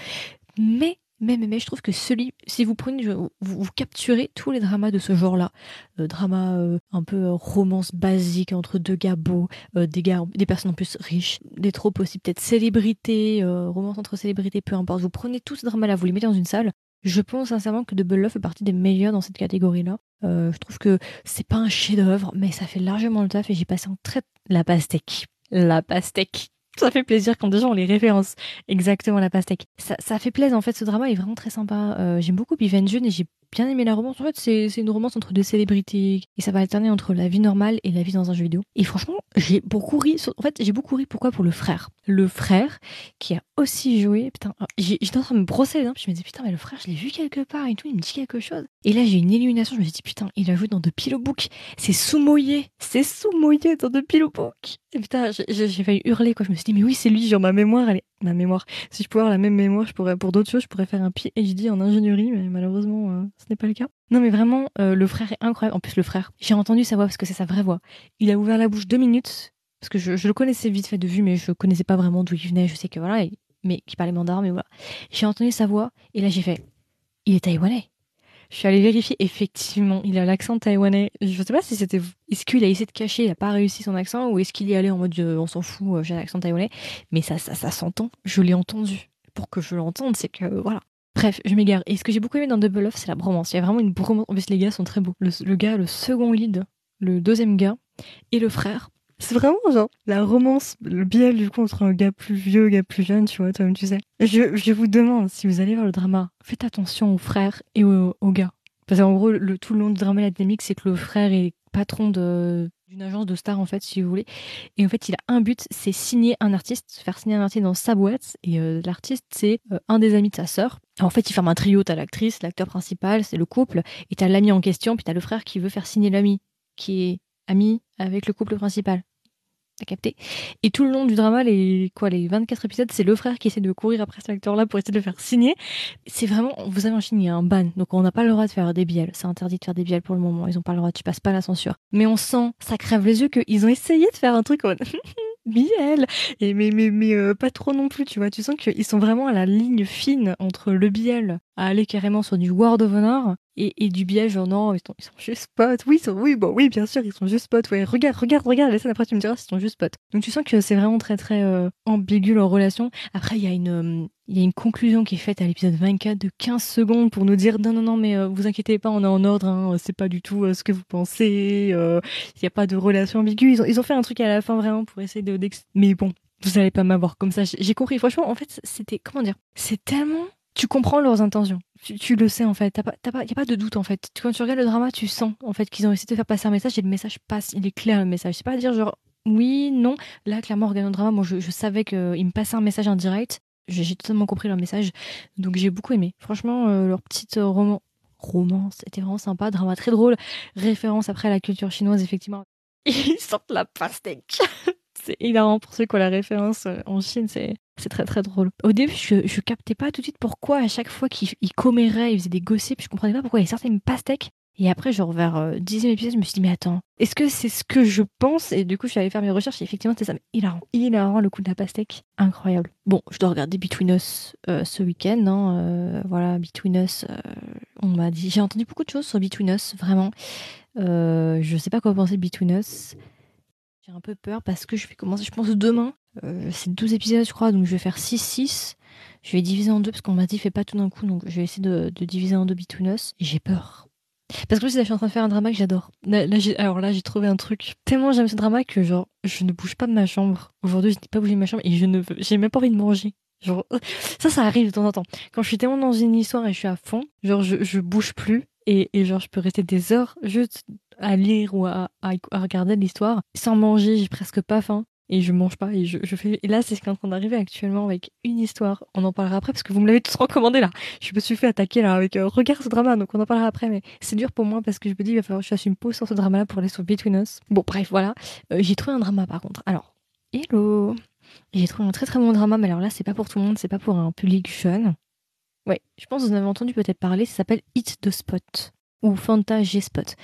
Mais mais, mais, mais, je trouve que celui, si vous prenez, vous, capturez tous les dramas de ce genre-là, euh, drama euh, un peu euh, romance basique entre deux gars beaux, euh, des gars, des personnes en plus riches, des tropes aussi peut-être célébrités, romance entre célébrités, peu importe. Vous prenez tous ces dramas-là, vous les mettez dans une salle. Je pense sincèrement que Double Love fait partie des meilleurs dans cette catégorie-là. je trouve que c'est pas un chef-d'œuvre, mais ça fait largement le taf et j'ai passé en très la pastèque, la pastèque ça fait plaisir quand gens ont les références. Exactement, la pastèque. Ça, ça fait plaisir, en fait, ce drama est vraiment très sympa. Euh, j'aime beaucoup Biven June et j'ai bien aimé la romance. En fait, c'est une romance entre deux célébrités et ça va alterner entre la vie normale et la vie dans un jeu vidéo. Et franchement, j'ai beaucoup ri. En fait, j'ai beaucoup ri. Pourquoi? Pour le frère. Le frère qui a aussi joué. Putain, ah, j'étais en train de me brosser les dents. Puis je me disais, putain, mais le frère, je l'ai vu quelque part et tout. Il me dit quelque chose. Et là, j'ai une illumination. Je me dit, putain, il a joué dans The Pillow Book. C'est sous-moyé. C'est sous-moyé dans The Pillow Book. Putain, j'ai failli hurler, quoi. Je me suis dit, mais oui, c'est lui. Genre, ma mémoire, elle est. Ma mémoire. Si je pouvais avoir la même mémoire, je pourrais, pour d'autres choses, je pourrais faire un PhD en ingénierie, mais malheureusement, euh, ce n'est pas le cas. Non, mais vraiment, euh, le frère est incroyable. En plus, le frère, j'ai entendu sa voix parce que c'est sa vraie voix. Il a ouvert la bouche deux minutes, parce que je, le connaissais vite fait de vue, mais je connaissais pas vraiment d'où il venait. Je sais que voilà, mais qui parlait mandarin, mais voilà. J'ai entendu sa voix, et là, j'ai fait, il est taïwanais. Je suis allée vérifier, effectivement, il a l'accent taïwanais. Je sais pas si c'était. Est-ce qu'il a essayé de cacher, il a pas réussi son accent, ou est-ce qu'il y allait en mode euh, on s'en fout, euh, j'ai un accent taïwanais. Mais ça, ça, s'entend. Je l'ai entendu. Pour que je l'entende, c'est que voilà. Bref, je m'égare. Et ce que j'ai beaucoup aimé dans Double Love, c'est la bromance. Il y a vraiment une bromance. En plus, les gars sont très beaux. Le gars, le second lead, le deuxième gars, et le frère. C'est vraiment genre la romance, le biel du coup entre un gars plus vieux, un gars plus jeune, tu vois, toi-même tu sais. Je, je vous demande, si vous allez voir le drama, faites attention aux frères et aux, gars. Parce qu'en gros, le, tout le long du drama, la dynamique, c'est que le frère est patron de, d'une agence de stars, en fait, si vous voulez. Et en fait, il a un but, c'est signer un artiste, faire signer un artiste dans sa boîte. Et euh, l'artiste, c'est euh, un des amis de sa sœur. En fait, il forme un trio, t'as l'actrice, l'acteur principal, c'est le couple, et t'as l'ami en question, puis t'as le frère qui veut faire signer l'ami, qui est ami avec le couple principal. T'as capté Et tout le long du drama, les quoi, les 24 épisodes, c'est le frère qui essaie de courir après cet acteur-là pour essayer de le faire signer. C'est vraiment, vous avez en Chine, il y a un ban, donc on n'a pas le droit de faire des biels. C'est interdit de faire des biels pour le moment. Ils ont pas le droit, tu passes pas la censure. Mais on sent, ça crève les yeux qu'ils ont essayé de faire un truc en [LAUGHS] biel et mais mais mais euh, pas trop non plus tu vois tu sens qu'ils sont vraiment à la ligne fine entre le biel à aller carrément sur du World of Honor et, du biais genre non ils sont, ils juste potes. Oui oui bon oui bien sûr ils sont juste potes. Ouais regarde regarde regarde la scène après tu me diras s'ils sont juste potes. Donc tu sens que c'est vraiment très très euh, ambigu leur relation. Après il y a une euh, il y a une conclusion qui est faite à l'épisode 24 de 15 secondes pour nous dire non non non mais euh, vous inquiétez pas on est en ordre hein, c'est pas du tout ce que vous pensez il n'y a pas de relation ambiguë. Ils ont, ils ont fait un truc à la fin vraiment pour essayer de mais bon vous allez pas m'avoir comme ça. J'ai compris. Franchement en fait c'était comment dire c'est tellement tu comprends leurs intentions. Tu, le sais en fait. Il n'y a pas de doute en fait. Quand tu regardes le drama, tu sens en fait qu'ils ont essayé de faire passer un message et le message passe. Il est clair le message. C'est pas à dire genre oui, non. Là, clairement, regardant le drama, moi je, savais qu'ils me passaient un message indirect. J'ai totalement compris leur message. Donc j'ai beaucoup aimé. Franchement, euh, leur petite euh, roman romance était vraiment sympa. Drama très drôle. Référence après à la culture chinoise, effectivement. [LAUGHS] Ils sortent la pastèque. [LAUGHS] c'est hilarant pour ceux qui ont la référence euh, en Chine. C'est c'est très très drôle. Au début, je, je captais pas tout de suite pourquoi à chaque fois qu'il commérait, il faisait des gossips, je comprenais pas pourquoi il sortait une pastèque. Et après, genre vers euh, dixième épisode, je me suis dit, mais attends, est-ce que c'est ce que je pense? Et du coup, je suis allée faire mes recherches et effectivement, c'est ça. Mais hilarant, hilarant le coup de la pastèque. Incroyable. Bon, je dois regarder Between Us euh, ce week-end. Hein, euh, voilà, Between Us, on m'a dit. J'ai entendu beaucoup de choses sur Between Us, vraiment. je sais pas quoi penser de Between Us. J'ai un peu peur parce que je vais commencer, je pense, demain euh, c'est 12 épisodes, je crois, donc je vais faire 6-6. Je vais diviser en deux parce qu'on m'a dit fais pas tout d'un coup, donc je vais essayer de, diviser en deux Between Us. J'ai peur. Parce que je suis en train de faire un drama que j'adore. Là, alors là, j'ai trouvé un truc tellement j'aime ce drama que genre je ne bouge pas de ma chambre. Aujourd'hui, je n'ai pas bougé de ma chambre et je ne veux, j'ai même pas envie de manger. Genre [LAUGHS] ça, ça arrive de temps en temps. Quand je suis tellement dans une histoire et je suis à fond, genre je, je bouge plus et, et genre je peux rester des heures juste à lire ou à, à, regarder l'histoire. Sans manger. J'ai presque pas faim et je mange pas et je, je fais là c'est ce qui est en train d'arriver actuellement avec une histoire. On en parlera après parce que vous me l'avez tous recommandé là. Je me suis fait attaquer là avec euh, regarde ce drama donc on en parlera après mais c'est dur pour moi parce que je me dis il va falloir que je fasse une pause sur ce drama là pour aller sur Between Us. Bon bref voilà. Euh, j'ai trouvé un drama par contre. Alors hello. J'ai trouvé un très très bon drama mais alors là c'est pas pour tout le monde c'est pas pour un public jeune. Ouais je pense que vous en avez entendu peut-être parler ça s'appelle Hit the Spot ou Fanta G-Spot.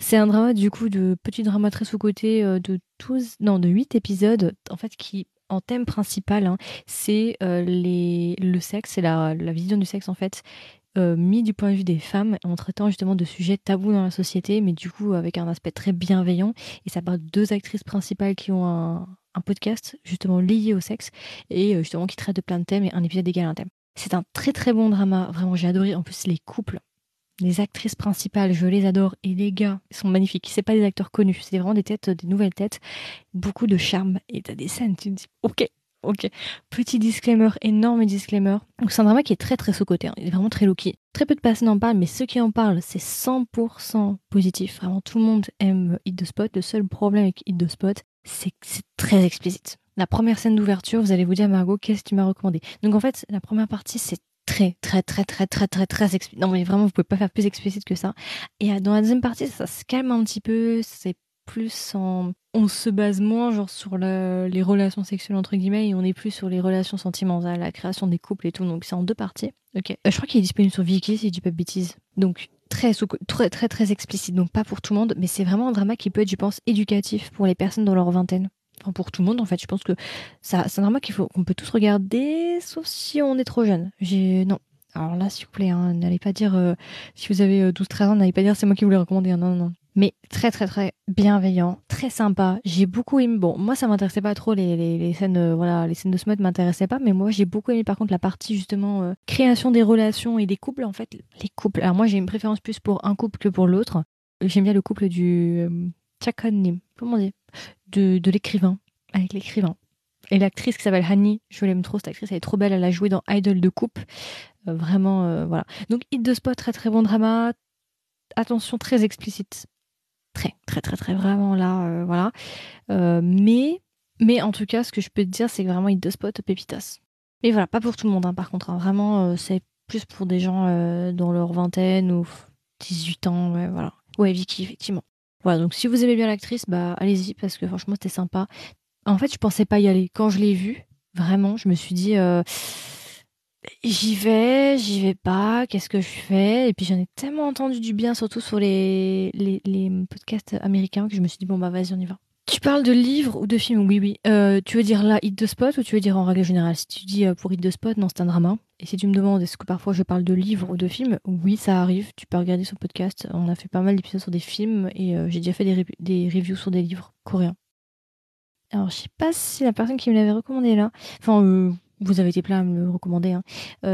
C'est un drama du coup de petit drama très sous-côté euh, de 12, non de 8 épisodes en fait qui en thème principal hein, c'est euh, le sexe, c'est la, vision du sexe en fait euh, mis du point de vue des femmes en traitant justement de sujets tabous dans la société mais du coup avec un aspect très bienveillant et ça parle de deux actrices principales qui ont un, podcast justement lié au sexe et justement qui traite de plein de thèmes et un épisode égal un thème. C'est un très très bon drama, vraiment j'ai adoré. En plus les couples les actrices principales, je les adore. Et les gars sont magnifiques. C'est pas des acteurs connus, c'est vraiment des têtes, des nouvelles têtes. Beaucoup de charme. Et t'as des scènes, tu te dis, ok, Ok. Petit disclaimer, énorme disclaimer. Donc c'est un drama qui est très très sous-côté, hein. il est vraiment très low-key. Très peu de personnes en parlent, mais ceux qui en parlent, c'est 100% positif. Vraiment, tout le monde aime Hit the Spot. Le seul problème avec Hit the Spot, c'est que c'est très explicite. La première scène d'ouverture, vous allez vous dire, Margot, qu'est-ce que tu m'as recommandé? Donc en fait, la première partie, c'est très, très, très, très, très, très, très explicite. Non mais vraiment, vous pouvez pas faire plus explicite que ça. Et dans la deuxième partie, ça se calme un petit peu, c'est plus en... On se base moins genre sur les relations sexuelles entre guillemets et on est plus sur les relations sentimentales, la création des couples et tout. Donc c'est en deux parties. Ok. Euh, je crois qu'il est disponible sur Viki si je dis pas de bêtises. Donc très, très très très explicite. Donc pas pour tout le monde, mais c'est vraiment un drama qui peut être, je pense, éducatif pour les personnes dans leur vingtaine. Pour tout le monde en fait. Je pense que ça, c'est drama qu'il faut qu'on peut tous regarder, sauf si on est trop jeune. J'ai non. Alors là, s'il vous plaît, hein, n'allez pas dire euh, si vous avez 12-13 euh, ans, n'allez pas dire c'est moi qui vous l'ai recommandé. Hein. non, non, non mais très très très bienveillant, très sympa. J'ai beaucoup aimé. Bon, moi ça m'intéressait pas trop les, les, scènes, euh, voilà, les scènes de smut m'intéressaient pas, mais moi j'ai beaucoup aimé par contre la partie justement euh, création des relations et des couples en fait, les couples. Alors moi j'ai une préférence plus pour un couple que pour l'autre. J'aime bien le couple du Chakanim, comment dit, de, de l'écrivain avec l'écrivain. Et l'actrice qui s'appelle Hani, je l'aime trop, cette actrice, elle est trop belle, elle a joué dans Idol de coupe. vraiment, voilà. Donc, Hit de Spot, très très bon drama. Attention, très explicite très, très, très, très vraiment là, euh, voilà. Euh, mais, mais en tout cas, ce que je peux te dire, c'est que vraiment, Hit the Spot, pépitas. Mais voilà, pas pour tout le monde, hein, par contre. Hein. vraiment, euh, c'est plus pour des gens dans leur vingtaine ou 18 ans, ouais, voilà. Ouais, Vicky, effectivement. Voilà, donc si vous aimez bien l'actrice, bah allez-y, parce que franchement, c'était sympa. En fait, je pensais pas y aller. Quand je l'ai vue, vraiment, je me suis dit j'y vais, j'y vais pas, qu'est-ce que je fais? Et puis j'en ai tellement entendu du bien, surtout sur les, les, les, podcasts américains, que je me suis dit, bon bah vas-y, on y va. Tu parles de livres ou de films? Oui, oui. Euh, tu veux dire là, Hit the Spot ou tu veux dire en règle générale? Si tu dis euh, pour Hit the Spot, non, c'est un drama. Et si tu me demandes est-ce que parfois je parle de livres ou de films, oui, ça arrive. Tu peux regarder sur le podcast. On a fait pas mal d'épisodes sur des films et euh, j'ai déjà fait des, des reviews sur des livres coréens. Alors, je sais pas si la personne qui me l'avait recommandé là. Enfin, vous avez été plein à me le recommander, hein.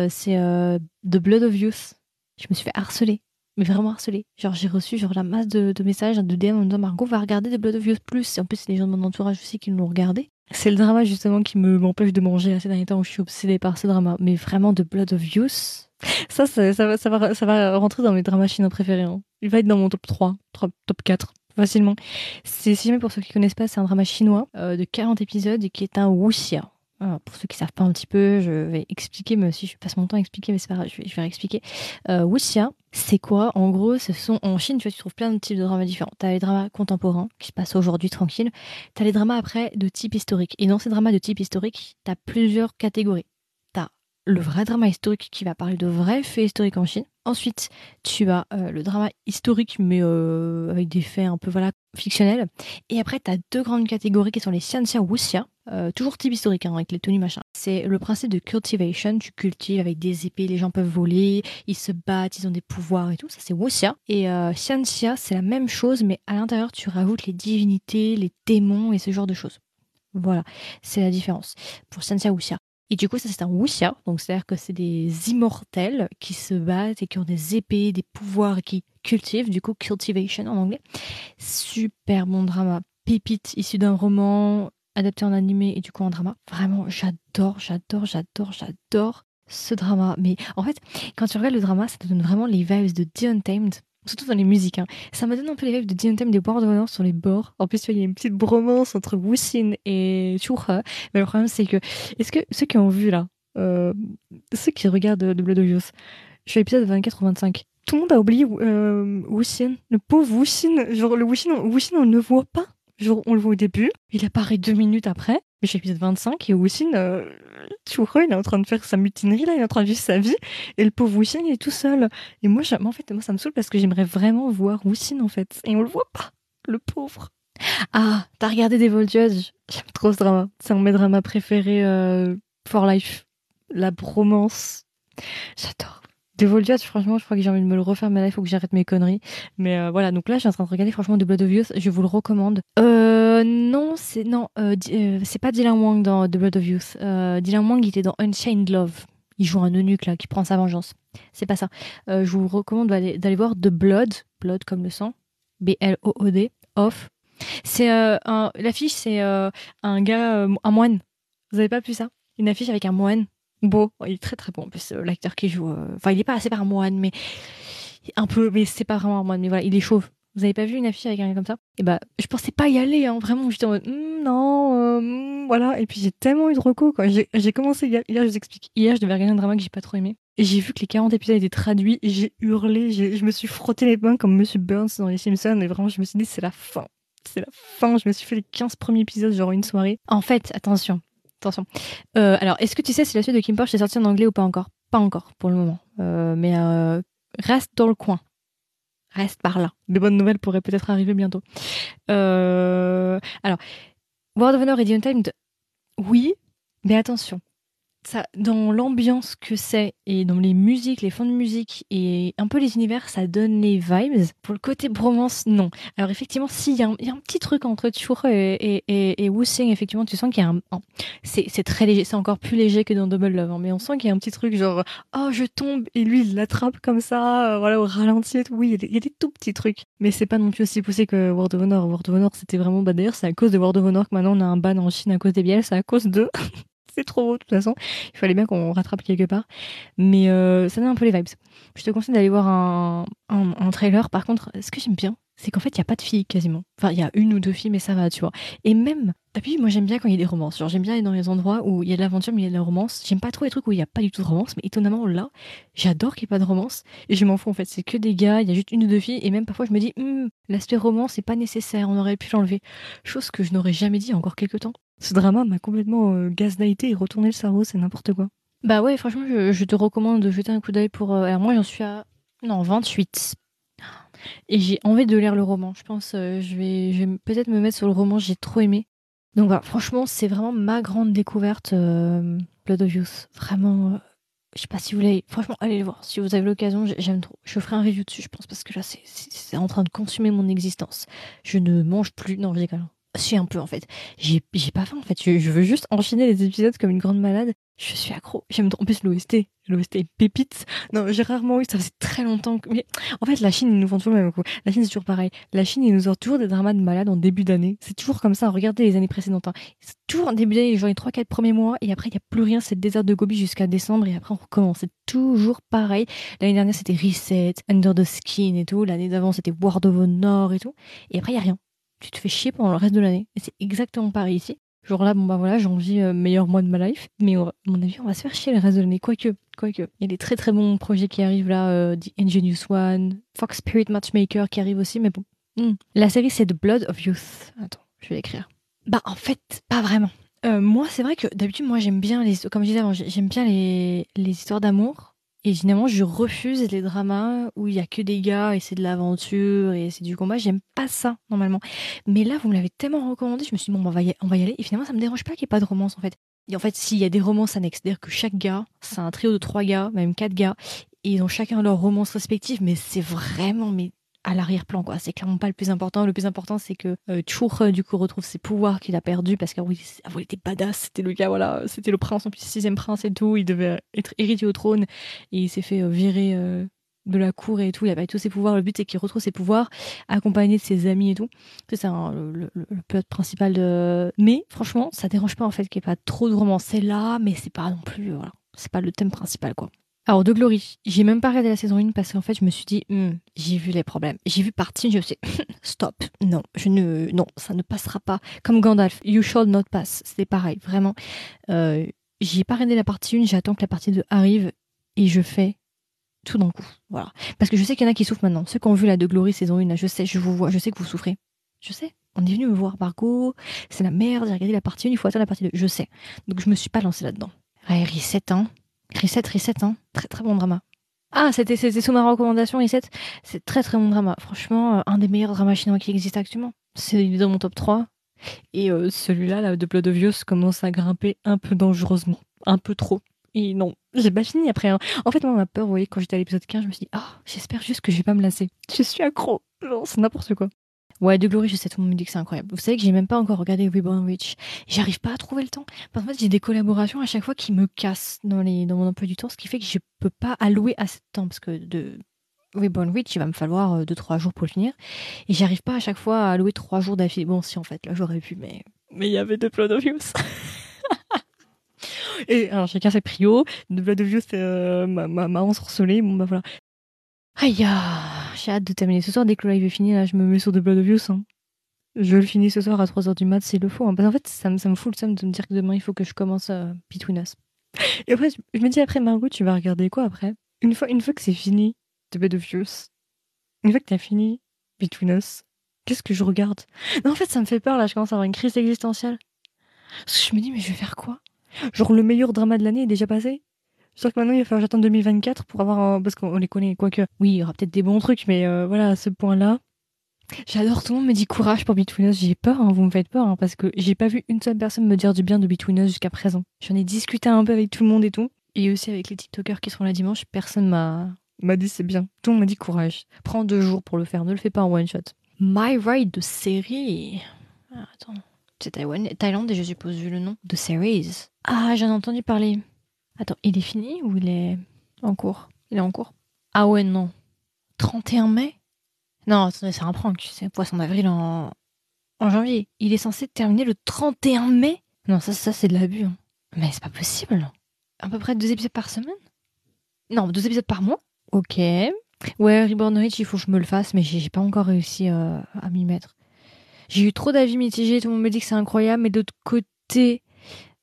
c'est The Blood of Youth. Je me suis fait harceler, mais vraiment harceler. Genre, j'ai reçu genre la masse de, messages, de DM en me disant Margot, va regarder The Blood of Youth plus. Et en plus, c'est les gens de mon entourage aussi qui l'ont regardé. C'est le drama justement qui me m'empêche de manger ces derniers où je suis obsédée par ce drama. Mais vraiment, The Blood of Youth, ça, ça, va, ça, va, ça va rentrer dans mes dramas chinois préférés. Hein. Il va être dans mon top 3, top 4 facilement. C'est si jamais pour ceux qui connaissent pas, c'est un drama chinois euh, de 40 épisodes qui est un wuxia pour ceux qui savent pas un petit peu, je vais expliquer, mais si je passe mon temps à expliquer, mais c'est pas grave, je vais, je vais expliquer. Euh, wuxia, c'est quoi? En gros, ce sont en Chine, tu vois, tu trouves plein de types de dramas différents. T'as les dramas contemporains qui se passent aujourd'hui tranquille. T'as les dramas après de type historique. Et dans ces dramas de type historique, t'as plusieurs catégories. T'as le vrai drama historique qui va parler de vrais faits historiques en Chine. Ensuite, tu as euh, le drama historique, mais euh, avec des faits un peu voilà fictionnels. Et après, tu as deux grandes catégories qui sont les xianxia wuxia, euh, toujours type historique, hein, avec les tenues machin. C'est le principe de cultivation, tu cultives avec des épées, les gens peuvent voler, ils se battent, ils ont des pouvoirs et tout, ça c'est wuxia. Et euh, xianxia, c'est la même chose, mais à l'intérieur, tu rajoutes les divinités, les démons et ce genre de choses. Voilà, c'est la différence pour xianxia wuxia. Et du coup, ça c'est un wuxia, donc c'est-à-dire que c'est des immortels qui se battent et qui ont des épées, des pouvoirs, qui cultivent, du coup cultivation en anglais. Super bon drama, pépite issu d'un roman adapté en animé et du coup en drama. Vraiment, j'adore, j'adore, j'adore, j'adore ce drama. Mais en fait, quand tu regardes le drama, ça te donne vraiment les vibes de The Untamed surtout dans les musiques. Hein. Ça me donne un peu les vibes de The des bords sur les bords. En plus, il y a une petite bromance entre Wuxin et Chuha. Mais le problème, c'est que, est-ce que ceux qui ont vu là, euh, ceux qui regardent The Blood of Youth, je suis à l'épisode 24 ou 25, tout le monde a oublié euh, Wuxin, le pauvre Wuxin. Genre, le Wuxin, on ne voit pas. On le voit au début, il apparaît deux minutes après, mais j'ai l'épisode 25, et Wuxin, euh, il est en train de faire sa mutinerie, là, il est en train de vivre sa vie, et le pauvre Wuxin, il est tout seul. Et moi, en fait, moi, ça me saoule parce que j'aimerais vraiment voir Wuxin, en fait, et on le voit pas, le pauvre. Ah, t'as regardé Devil Judge J'aime trop ce drama. C'est un de mes dramas préférés euh, for life. La bromance. J'adore. De Voldiat, franchement, je crois que j'ai envie de me le refaire, mais là, il faut que j'arrête mes conneries. Mais euh, voilà, donc là, je suis en train de regarder, franchement, The Blood of Youth. Je vous le recommande. Euh, non, c'est non, euh, euh c'est pas Dylan Wang dans The Blood of Youth. Euh, Dylan Wang, il était dans Unchained Love. Il joue un eunuque, là, qui prend sa vengeance. C'est pas ça. je vous recommande d'aller voir The Blood, Blood comme le sang, B-L-O-O-D, Off. C'est l'affiche, c'est un gars, un moine Vous avez pas vu ça? Une affiche avec un moine beau. Il est très très beau en plus, euh, l'acteur qui joue. euh, Enfin, il est pas assez par moine, mais un peu, mais c'est pas vraiment un moine, mais voilà, il est chauve. Vous avez pas vu une affiche avec un gars comme ça? Et bah, je pensais pas y aller, hein, vraiment. J'étais en mode, Hmm, non, euh, hmm, voilà. Et puis j'ai tellement eu de recos, quoi. J'ai commencé hier, hier, je vous explique. Hier, je devais regarder un drama que j'ai pas trop aimé. Et j'ai vu que les 40 épisodes étaient traduits, et j'ai hurlé, je me suis frotté les mains comme Monsieur Burns dans les Simpsons, et vraiment, je me suis dit, c'est la fin. C'est la fin. Je me suis fait les 15 premiers épisodes, genre une soirée. En fait, attention, attention. Euh, alors, est-ce que tu sais si la suite de Kim Porsche est sortie en anglais ou pas encore? Pas encore, pour le moment. Euh, mais euh, reste dans le coin. Reste par là. De bonnes nouvelles pourraient peut-être arriver bientôt. Alors, World of Honor et Untamed, oui, mais attention. Dans l'ambiance que c'est et dans les musiques, les fonds de musique et un peu les univers, ça donne les vibes. Pour le côté bromance, non. Alors effectivement, s'il y, y a un petit truc entre Churro et, et, et, effectivement, tu sens qu'il y a un... c'est, très léger, c'est encore plus léger que dans Double Love, hein, mais on sent qu'il y a un petit truc genre « Oh, je tombe » et lui, il l'attrape comme ça, euh, voilà, au ralenti et tout. Oui, il y, a des, il y a des tout petits trucs, mais c'est pas non plus aussi poussé que World of Honor. World of Honor, c'était vraiment... Bah, d'ailleurs, c'est à cause de World of Honor que maintenant on a un ban en Chine à cause des bielles, c'est à cause de... [LAUGHS] [LAUGHS] c'est trop beau, de toute façon. Il fallait bien qu'on rattrape quelque part. Mais euh, ça donne un peu les vibes. Je te conseille d'aller voir un, un, trailer. Par contre, ce que j'aime bien, c'est qu'en fait, il n'y a pas de filles quasiment. Enfin, il y a une ou deux filles, mais ça va, tu vois. Et même, t'as vu, moi j'aime bien quand il y a des romances. Genre, j'aime bien aller dans les endroits où il y a de l'aventure, mais il y a de la romance. J'aime pas trop les trucs où il n'y a pas du tout de romance, mais étonnamment, là, j'adore qu'il n'y ait pas de romance. Et je m'en fous, en fait. C'est que des gars, il y a juste une ou deux filles. Et même parfois, je me dis, Hum, l'aspect romance, c'est pas nécessaire, on aurait pu l'enlever. Chose que je n'aurais jamais dit encore quelques temps. Ce drama m'a complètement euh, et retourné le cerveau, c'est n'importe quoi. Bah ouais, franchement, je, te recommande de jeter un coup d'œil pour. euh, alors moi, j'en suis à. Non, 28. Et j'ai envie de lire le roman. Je pense euh, je vais, peut-être me mettre sur le roman, j'ai trop aimé. Donc voilà, franchement, c'est vraiment ma grande découverte, euh, Blood of Youth. Vraiment, je sais pas si vous voulez. Franchement, allez le voir. Si vous avez l'occasion, j'ai- j'aime trop. Je ferai un review dessus, je pense, parce que là, c'est en train de consumer mon existence. Je ne mange plus. Non, je déconne. Si, un peu en fait. J'ai pas faim en fait. Je, je veux juste enchaîner les épisodes comme une grande malade. Je suis accro. J'aime trop. En plus, l'OST. L'OST pépite. Non, j'ai rarement eu. Ça faisait très longtemps que. Mais en fait, la Chine, ils nous font toujours le même coup. La Chine, c'est toujours pareil. La Chine, ils nous sortent toujours des dramas de malades en début d'année. C'est toujours comme ça. Regardez les années précédentes. hein. C'est toujours en début d'année, genre les 3-4 premiers mois. Et après, il n'y a plus rien. C'est le désert de Gobi jusqu'à décembre. Et après, on recommence. C'est toujours pareil. L'année dernière, c'était Reset, Under the Skin et tout. L'année d'avant, c'était World of Honor et tout. Et après, il n'y a rien. Tu te fais chier pendant le reste de l'année. Et c'est exactement pareil ici. Genre là, bon bah voilà, euh, meilleur mois de ma life. Mais à mon avis, on va se faire chier le reste de l'année. Quoique, quoique. Il y a des très très bons projets qui arrivent là. euh, The Ingenious One, Fox Spirit Matchmaker qui arrive aussi. Mais bon. Hmm. La série, c'est The Blood of Youth. Attends, je vais l'écrire. Bah en fait, pas vraiment. Euh, moi, c'est vrai que d'habitude, moi, j'aime bien les, comme je disais avant, j'ai- j'aime bien les, les histoires d'amour. Et généralement, je refuse les dramas où il y a que des gars et c'est de l'aventure et c'est du combat. J'aime pas ça normalement. Mais là, vous me l'avez tellement recommandé, je me suis dit bon, on va y, on va y aller. Et finalement, ça me dérange pas qu'il n'y ait pas de romance en fait. Et en fait, s'il y a des romances annexes, c'est-à-dire que chaque gars, c'est un trio de trois gars, même quatre gars, et ils ont chacun leur romance respective, mais c'est vraiment mais à l'arrière-plan quoi. C'est clairement pas le plus important. Le plus important, c'est que euh, Chur du coup retrouve ses pouvoirs qu'il a perdus parce qu'avant il, avant, il était badass, c'était le gars voilà, c'était le prince en plus sixième prince et tout. Il devait être héritier au trône et il s'est fait euh, virer euh, de la cour et tout. Il a pas tous ses pouvoirs. Le but c'est qu'il retrouve ses pouvoirs accompagné de ses amis et tout. C'est ça hein, le, le, le plot principal de. Mais franchement, ça dérange pas en fait qu'il n'y ait pas trop de romance. C'est là, mais c'est pas non plus euh, voilà, c'est pas le thème principal quoi. Alors, de Glory, j'ai même pas regardé la saison 1 parce qu'en fait, je me suis dit, Hmm, j'ai vu les problèmes. J'ai vu partie, je dit, [LAUGHS] stop, non, je ne, non, ça ne passera pas. Comme Gandalf, you shall not pass. C'était pareil, vraiment. Euh, j'ai pas regardé la partie 1, j'attends que la partie 2 arrive et je fais tout d'un coup. Voilà. Parce que je sais qu'il y en a qui souffrent maintenant. Ceux qui ont vu la de Glory saison 1, là, je sais, je vous vois, je sais que vous souffrez. Je sais. On est venu me voir, Margot, c'est la merde, j'ai regardé la partie 1, il faut attendre la partie 2. Je sais. Donc, je me suis pas lancée là-dedans. Ouais, Reset, hein. Reset, Reset, hein. Très très bon drama. Ah, c'était sous ma recommandation, Reset. C'est très très bon drama. Franchement, euh, un des meilleurs dramas chinois qui existent actuellement. C'est dans mon top 3. Et euh, celui-là, là, de Blood of commence à grimper un peu dangereusement. Un peu trop. Et non, j'ai pas fini après. hein. En fait, moi, ma peur, vous voyez, quand j'étais à l'épisode 15, je me suis dit, ah, j'espère juste que je vais pas me lasser. Je suis accro. C'est n'importe quoi. Ouais, de Glory, je sais, tout le monde me dit que c'est incroyable. Vous savez que j'ai même pas encore regardé Reborn Witch. J'arrive pas à trouver le temps. Parce qu'en fait, j'ai des collaborations à chaque fois qui me cassent dans, mon emploi du temps, ce qui fait que je peux pas allouer assez de temps. Parce que de Reborn Witch, il va me falloir 2-3 jours pour le finir. Et j'arrive pas à chaque fois à allouer 3 jours d'affilée. Bon, si, en fait, là, j'aurais pu, mais. Mais il y avait deux Blood of Youth. Et alors, chacun ses prio. De Blood of You, c'est euh, ma, ma, ma ensorcelée. Bon, bah voilà. Aïe, ah, j'ai hâte de terminer ce soir. Dès que le live est fini, là, je me mets sur The Blood of You. Hein. Je le finis ce soir à 3h du mat, s'il le faut. Hein. Parce qu'en fait, ça me, ça me fout le seum de me dire que demain, il faut que je commence euh, Between Us. Et après, je, me dis après, Margot, tu vas regarder quoi après? Une fois, une fois que c'est fini, The Blood of You, une fois que t'as fini Between Us, qu'est-ce que je regarde? Non, en fait, ça me fait peur, là. Je commence à avoir une crise existentielle. Parce que je me dis, mais je vais faire quoi? Genre, le meilleur drama de l'année est déjà passé? Sauf que maintenant, il va falloir que j'attende 2024 pour avoir. Parce qu'on les connaît, quoique. Oui, il y aura peut-être des bons trucs, mais euh, voilà, à ce point-là. J'adore, tout le monde me dit courage pour Between Us. J'ai peur, hein, vous me faites peur, hein, parce que j'ai pas vu une seule personne me dire du bien de Between Us jusqu'à présent. J'en ai discuté un peu avec tout le monde et tout. Et aussi avec les TikTokers qui seront là dimanche, personne m'a m'a dit c'est bien. Tout le monde m'a dit courage. Prends deux jours pour le faire, ne le fais pas en one shot. My Ride de série. Ah, attends. C'est Thaïlande et je suppose vu le nom de series. Ah, j'en ai entendu parler. Attends, il est fini ou il est en cours? Il est en cours? Ah ouais, non. 31 mai? Non, attendez, c'est un prank, c'est poisson d'avril en... en janvier. Il est censé terminer le 31 mai? Non, ça, ça c'est de l'abus. Hein. Mais c'est pas possible. À peu près deux épisodes par semaine? Non, deux épisodes par mois? Ok. Ouais, Reborn Rich, il faut que je me le fasse, mais j'ai pas encore réussi euh, à m'y mettre. J'ai eu trop d'avis mitigés, tout le monde me dit que c'est incroyable, mais d'autre côté,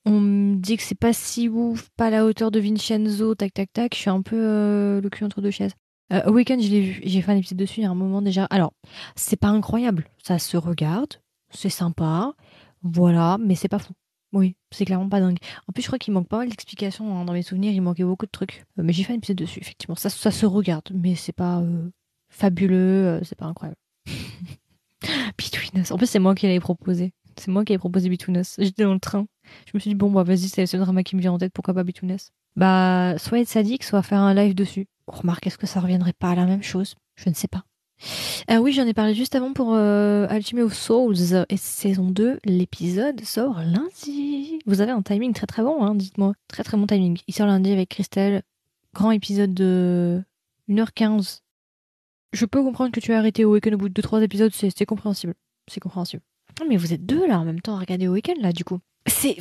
on me dit que c'est pas si ouf, pas à la hauteur de Vincenzo, tac tac tac, je suis un peu euh, le cul entre deux chaises. Euh, Weekend, je l'ai vu, j'ai fait un épisode dessus il y a un moment déjà. Alors, c'est pas incroyable, ça se regarde, c'est sympa, voilà, mais c'est pas fou. Oui, c'est clairement pas dingue. En plus, je crois qu'il manque pas mal d'explications hein. dans mes souvenirs, il manquait beaucoup de trucs. Euh, mais j'ai fait un épisode dessus, effectivement. Ça, ça se regarde, mais c'est pas euh, fabuleux, c'est pas incroyable. [LAUGHS] Between Us. En plus, c'est moi qui l'avais proposé. C'est moi qui avais proposé Us. J'étais dans le train. Je me suis dit, bon, bah, vas-y, c'est le drama qui me vient en tête, pourquoi pas Us Bah, soit être sadique, soit faire un live dessus. remarque, est-ce que ça reviendrait pas à la même chose? Je ne sais pas. Ah oui, j'en ai parlé juste avant pour euh, Ultimate of Souls et saison 2. L'épisode sort lundi. Vous avez un timing très très bon, hein, dites-moi. Très très bon timing. Il sort lundi avec Christelle. Grand épisode de 1h15. Je peux comprendre que tu as arrêté au week-end au bout de 2-3 épisodes, c'est compréhensible. C'est compréhensible. Mais vous êtes deux là en même temps à regarder au week-end là, du coup. C'est.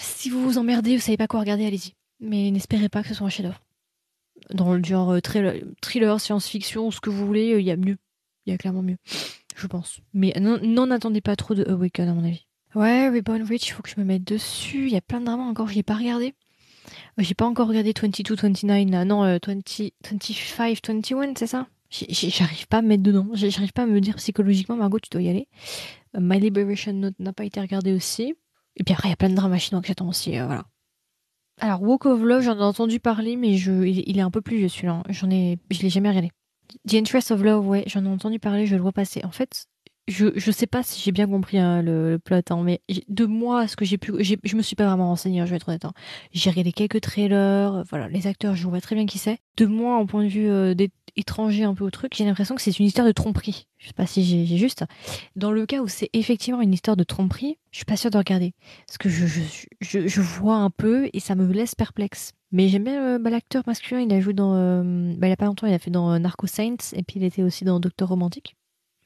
Si vous vous emmerdez, vous savez pas quoi regarder, allez-y. Mais n'espérez pas que ce soit un chef-d'œuvre dans le genre euh, thriller, science-fiction, ce que vous voulez, il y a mieux. Il y a clairement mieux, je pense. Mais n'en attendez pas trop de Awaken, à mon avis. Ouais, Reborn Rich, faut que je me mette dessus. Il y a plein de dramas encore, je l'ai pas regardé. Euh, j'ai pas encore regardé 22, 29, là. non, 20, 25, 21, c'est ça? J'arrive pas à me mettre dedans. J'arrive pas à me dire psychologiquement, Margot, tu dois y aller. Euh, My Liberation Note n'a pas été regardé aussi. Et puis après, il y a plein de dramas chinois que j'attends aussi, voilà. Alors, Walk of Love, j'en ai entendu parler, mais je, il est un peu plus vieux celui-là. J'en ai, je l'ai jamais regardé. The Interest of Love, ouais, j'en ai entendu parler, je le vois passer. En fait, je, je sais pas si j'ai bien compris hein, le, plot, hein, mais de moi, ce que j'ai pu, je me suis pas vraiment renseignée, hein, je vais être honnête. J'ai regardé quelques trailers, euh, voilà, les acteurs, je vois très bien qui c'est. De moi, en point de vue euh, étranger un peu au truc, j'ai l'impression que c'est une histoire de tromperie. Je sais pas si j'ai juste. Dans le cas où c'est effectivement une histoire de tromperie, je suis pas sûre de regarder. Parce que je, je, vois un peu et ça me laisse perplexe. Mais j'aime bien euh, bah, l'acteur masculin, il a joué dans. Euh, bah, il a pas longtemps, il a fait dans euh, Narco Saints et puis il était aussi dans Docteur Romantique.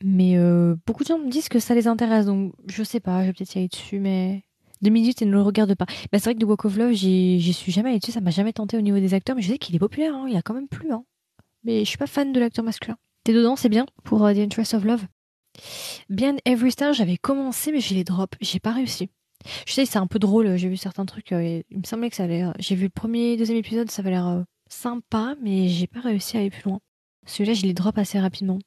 Mais beaucoup de gens me disent que ça les intéresse, donc je sais pas, je vais peut-être y aller dessus, mais. Deux minutes et ne le regarde pas. Bah, c'est vrai que The Walk of Love, j'y suis jamais allé dessus, ça m'a jamais tenté au niveau des acteurs, mais je sais qu'il est populaire, hein, il a quand même plu. Hein. Mais je suis pas fan de l'acteur masculin. T'es dedans, c'est bien pour The Interest of Love. Bien Every Star, j'avais commencé, mais j'ai les drops, j'ai pas réussi. Je sais, c'est un peu drôle. J'ai vu certains trucs. Euh, il me semblait que ça allait. J'ai vu le premier, deuxième épisode, ça avait l'air euh, sympa, mais j'ai pas réussi à aller plus loin. Celui-là, je les drop assez rapidement.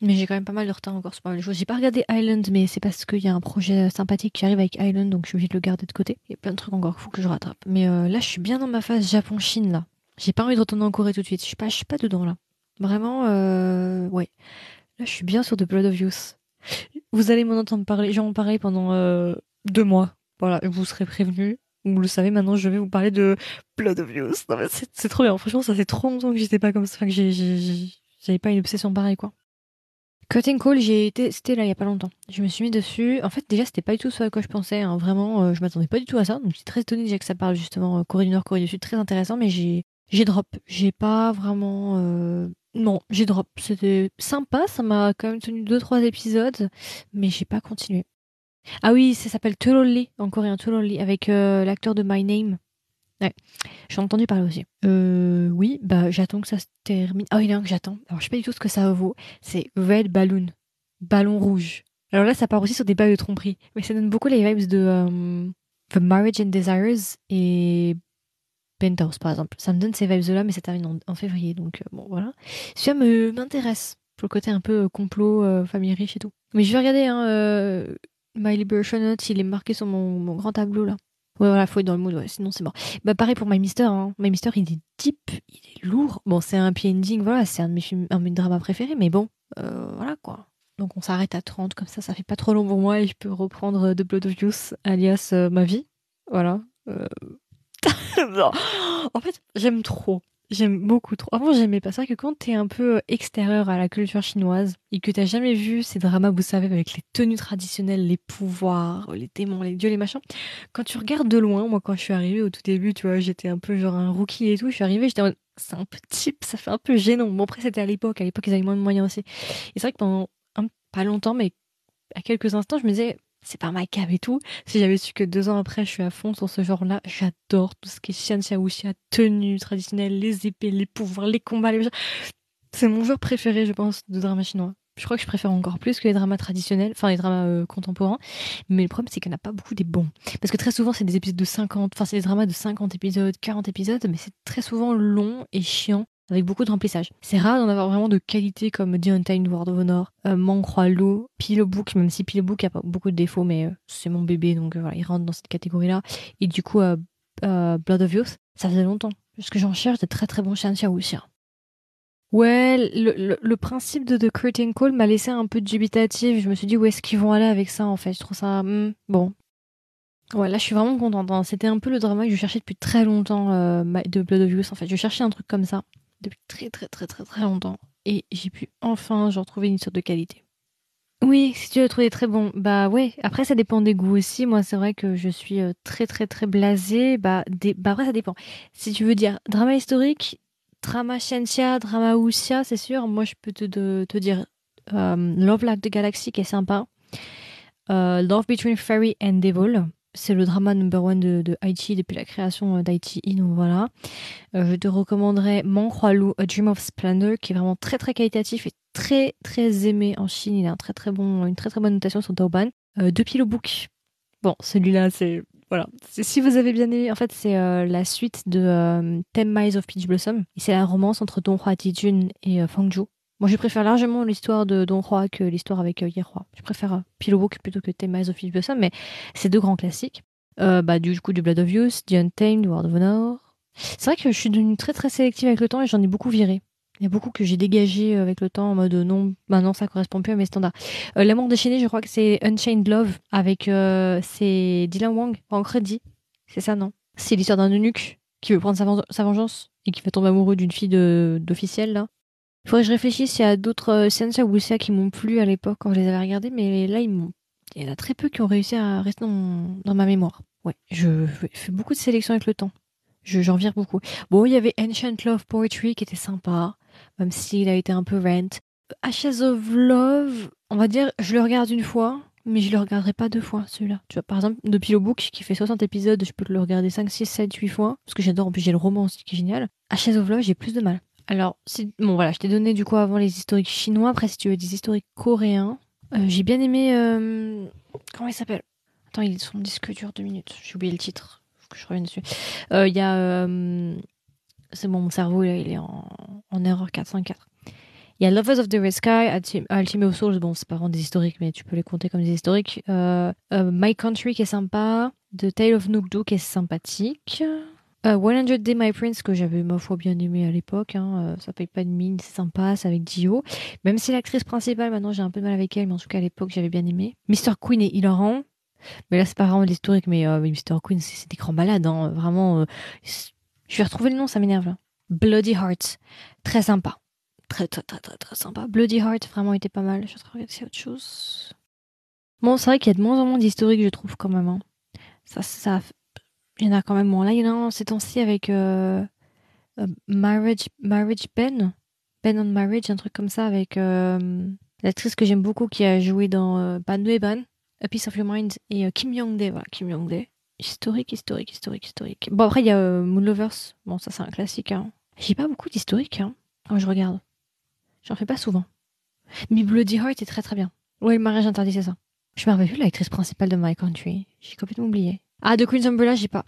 Mais j'ai quand même pas mal de retard encore sur pas mal de choses. J'ai pas regardé Island, mais c'est parce qu'il y a un projet sympathique qui arrive avec Island, donc je suis obligée de le garder de côté. Il y a plein de trucs encore qu'il faut que je rattrape. Mais euh, là, je suis bien dans ma phase Japon-Chine, là. J'ai pas envie de retourner en Corée tout de suite. Je suis pas, je suis pas dedans, là. Vraiment, euh, ouais. Là, je suis bien sur The Blood of Youth. Vous allez m'en entendre parler. J'en parler pendant deux mois. Voilà, vous serez prévenus. Vous le savez, maintenant je vais vous parler de Blood of Youth. C'est trop bien. Franchement, ça fait trop longtemps que j'étais pas comme ça, que j'avais pas une obsession pareille, quoi. Cutting Call, j'ai été, c'était là il y a pas longtemps. Je me suis mis dessus. En fait, déjà, c'était pas du tout ce à quoi je pensais. Hein. Vraiment, euh, je m'attendais pas du tout à ça. Donc, je suis très étonnée déjà que ça parle justement euh, Corée du Nord, Corée du Sud, très intéressant. Mais j'ai, j'ai drop. J'ai pas vraiment. Euh, non, j'ai drop. C'était sympa. Ça m'a quand même tenu deux trois épisodes, mais j'ai pas continué. Ah oui, ça s'appelle Turoli, en coréen Turoli, avec euh, l'acteur de My Name. Ouais, j'en ai entendu parler aussi. Euh, oui, bah j'attends que ça se termine. Ah, il y a un que j'attends. Alors je sais pas du tout ce que ça vaut. C'est Red Balloon, ballon rouge. Alors là, ça part aussi sur des bails de tromperie, mais ça donne beaucoup les vibes de euh, The Marriage and Desires et Penthouse par exemple. Ça me donne ces vibes là, mais ça termine en, février, donc euh, bon voilà. Celui-là m'intéresse pour le côté un peu complot, famille riche et tout. Mais je vais regarder hein, My Liberation Note, il est marqué sur mon, grand tableau là. Ouais, voilà, faut être dans le mood, sinon c'est mort. Bah, pareil pour My Mister, hein. My Mister, il est deep, il est lourd. Bon, c'est un happy ending, voilà, c'est un de mes films, dramas préférés, mais bon, euh, voilà quoi. Donc on s'arrête à 30, comme ça, ça fait pas trop long pour moi et je peux reprendre euh, The Blood of Youth, alias euh, ma vie. Voilà. [LAUGHS] en fait, j'aime trop. J'aime beaucoup trop. Avant, j'aimais pas ça que quand t'es un peu extérieur à la culture chinoise et que t'as jamais vu ces dramas, vous savez, avec les tenues traditionnelles, les pouvoirs, les démons, les dieux, les machins. Quand tu regardes de loin, moi, quand je suis arrivée au tout début, tu vois, j'étais un peu genre un rookie et tout. Je suis arrivée, j'étais en c'est un peu type, ça fait un peu gênant. Bon, après, c'était à l'époque. À l'époque, ils avaient moins de moyens aussi. Et c'est vrai que pendant pas longtemps, mais à quelques instants, je me disais, c'est pas ma cave et tout. Si j'avais su que deux ans après, je suis à fond sur ce genre-là, j'adore tout ce qui est Xianxia Wuxia, tenue traditionnelle, les épées, les pouvoirs, les combats, les... C'est mon genre préféré, je pense, de drama chinois. Je crois que je préfère encore plus que les dramas traditionnels, enfin les dramas euh, contemporains. Mais le problème, c'est qu'il n'y en a pas beaucoup des bons. Parce que très souvent, c'est des épisodes de 50, enfin c'est des dramas de 50 épisodes, 40 épisodes, mais c'est très souvent long et chiant avec beaucoup de remplissage. C'est rare d'en avoir vraiment de qualité comme The Untamed World of Honor, euh, Mancroix Loup, Pillow Book, même si Pillow Book a beaucoup de défauts, mais euh, c'est mon bébé, donc euh, voilà, il rentre dans cette catégorie-là. Et du coup, euh, Blood of Youth, ça faisait longtemps. Parce que j'en cherche de très très bons Shanxia aussi. Ouais, le, le, principe de The Curtain Call m'a laissé un peu dubitatif. Je me suis dit, où est-ce qu'ils vont aller avec ça, en fait? Je trouve ça... Hmm, bon, Ouais, là, je suis vraiment contente. Hein. C'était un peu le drama que je cherchais depuis très longtemps de Blood of Youth, en fait. Je cherchais un truc comme ça depuis très très très très très longtemps. Et j'ai pu enfin genre trouver une sorte de qualité. Oui, si tu l'as trouvé très bon, bah ouais. Après, ça dépend des goûts aussi. Moi, c'est vrai que je suis euh, très très très blasée. Bah, des... bah après, ça dépend. Si tu veux dire drama historique, drama Shenxia, drama Wuxia, c'est sûr. Moi, je peux te, te dire euh, Love Like the Galaxy qui est sympa. Euh, Love Between Fairy and Devil c'est le drama number one de, de depuis la création euh, d'Haïti. Donc voilà. Euh, je te recommanderais Mancroalou, A Dream of Splendor, qui est vraiment très très qualitatif et très très aimé en Chine. Il a un très très bon, une très très bonne notation sur Taoban. Euh, de Pillow Book. Bon, celui-là, c'est voilà. Si vous avez bien aimé, en fait, c'est euh, la suite de Ten Miles of Peach Blossom. C'est la romance entre Don Hua Tijun et Fang Zhou. Moi, je préfère largement l'histoire de Don Juan que l'histoire avec euh, Yeroi. Je préfère euh, Pillowbook plutôt que Thema of Blossom, mais c'est deux grands classiques. Euh, bah, du coup, du Blood of Youth, The Untamed, World of Honor. C'est vrai que je suis devenue très très sélective avec le temps et j'en ai beaucoup viré. Il y a beaucoup que j'ai dégagé avec le temps en mode non, maintenant ça correspond plus à mes standards. L'amour déchaîné, je crois que c'est Unchained Love avec c'est Dylan Wang en crédit. C'est ça, non? C'est l'histoire d'un eunuque qui veut prendre sa, vengeance et qui va tomber amoureux d'une fille d'officiel là. Il faudrait que je réfléchisse a d'autres euh, Sensa ou qui m'ont plu à l'époque quand je les avais regardés, mais là, il y en a très peu qui ont réussi à rester dans, ma mémoire. Ouais, je fais beaucoup de sélections avec le temps. Je, j'en vire beaucoup. Bon, il y avait Ancient Love Poetry qui était sympa, même s'il a été un peu rent. Ashes of Love, on va dire, je le regarde une fois, mais je le regarderai pas deux fois, celui-là. Tu vois, par exemple, The Pillow Book, qui fait 60 épisodes, je peux le regarder 5, 6, 7, 8 fois, parce que j'adore, en plus j'ai le roman aussi qui est génial. Ashes of Love, j'ai plus de mal. Alors, bon voilà, je t'ai donné du coup avant les historiques chinois. Après, si tu veux des historiques coréens, euh, j'ai bien aimé. Euh, comment il s'appelle? Attends, il est sur mon disque dur deux minutes. J'ai oublié le titre. Faut que je revienne dessus. Euh, il y a. c'est bon, mon cerveau il est en, en erreur 404. Il y a Lovers of the Red Sky, Ultimate Souls. Bon, c'est pas vraiment des historiques, mais tu peux les compter comme des historiques. My Country qui est sympa. The Tale of Nookdo qui est sympathique. Uh, 100 Day My Prince, que j'avais ma foi bien aimé à l'époque, hein, euh, ça paye pas de mine, c'est sympa, c'est avec Dio. Même si l'actrice principale, maintenant j'ai un peu de mal avec elle, mais en tout cas à l'époque j'avais bien aimé. Mr. Queen est hilarant, mais là c'est pas vraiment l'historique, mais euh, Mr. Queen c'est des grands malades, hein, vraiment. Euh, je vais retrouver le nom, ça m'énerve. Bloody Heart, très sympa. Très très très très très sympa. Bloody Heart vraiment était pas mal, je vais regarder si autre chose. Bon, c'est vrai qu'il y a de moins en moins d'historiques, je trouve quand même. Hein. Ça, ça, il y en a quand même moins. Là, il y en a un ces temps-ci avec euh, euh, Marriage, Marriage Ben. Ben on Marriage, un truc comme ça, avec euh, l'actrice que j'aime beaucoup qui a joué dans Ban Ban, A Piece of Your Mind, et Kim Young-dae. Voilà, Kim Young-dae. Historique, historique, historique, historique. Bon, après, il y a Moon Lovers. Bon, ça, c'est un classique. Hein. J'ai pas beaucoup d'historique hein, quand je regarde. J'en fais pas souvent. Mais Bloody Heart est très très bien. Ouais, le mariage interdit, c'est ça. Je me rappelle plus l'actrice principale de My Country. J'ai complètement oublié. Ah, de Queen's Umbrella, j'ai pas.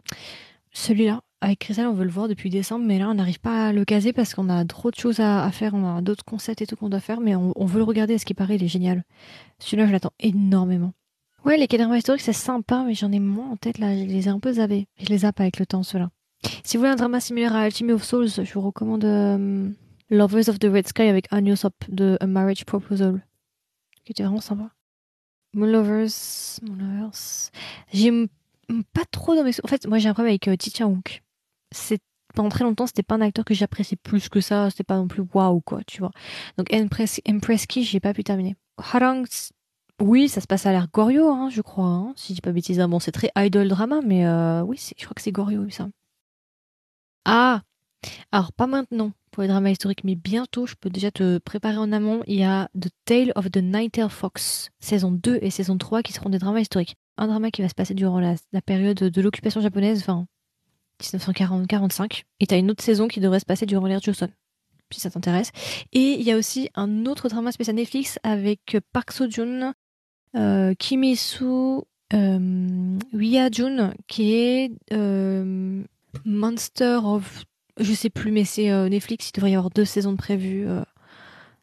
Celui-là, avec Chriselle, on veut le voir depuis décembre, mais là, on n'arrive pas à le caser parce qu'on a trop de choses à, faire. On a d'autres concepts et tout qu'on doit faire, mais on, veut le regarder. Ce qui paraît, il est génial. Celui-là, je l'attends énormément. Ouais, les cadrans historiques, c'est sympa, mais j'en ai moins en tête là. Je les ai un peu zappés. Je les zappe avec le temps, ceux-là. Si vous voulez un drama similaire à Alchemy of Souls, je vous recommande euh, Lovers of the Red Sky avec Sop de A Marriage Proposal, qui était vraiment sympa. Moon Lovers, Moon Lovers. J'aime pas trop dans mes. En fait, moi j'ai un problème avec euh, Wook. C'est pendant très longtemps, c'était pas un acteur que j'appréciais plus que ça. C'était pas non plus waouh quoi, tu vois. Donc Empress, Empress Key, j'ai pas pu terminer. Harang, oui, ça se passe à l'air Gorio, hein, je crois. Hein, si je dis pas bêtise. Bon, c'est très idol drama, mais euh, oui, je crois que c'est Gorio, ça. Ah Alors, pas maintenant pour les dramas historiques, mais bientôt, je peux déjà te préparer en amont. Il y a The Tale of the Nightingale Fox, saison 2 et saison 3, qui seront des dramas historiques. Un drama qui va se passer durant la, période de l'occupation japonaise, enfin 1940-45. Et t'as une autre saison qui devrait se passer durant l'ère Joseon, si ça t'intéresse. Et il y a aussi un autre drama spécial Netflix avec Park Seo-joon, euh, Kim euh, Jun, qui est euh, Monster of je sais plus, mais c'est euh, Netflix, il devrait y avoir deux saisons prévues. Euh.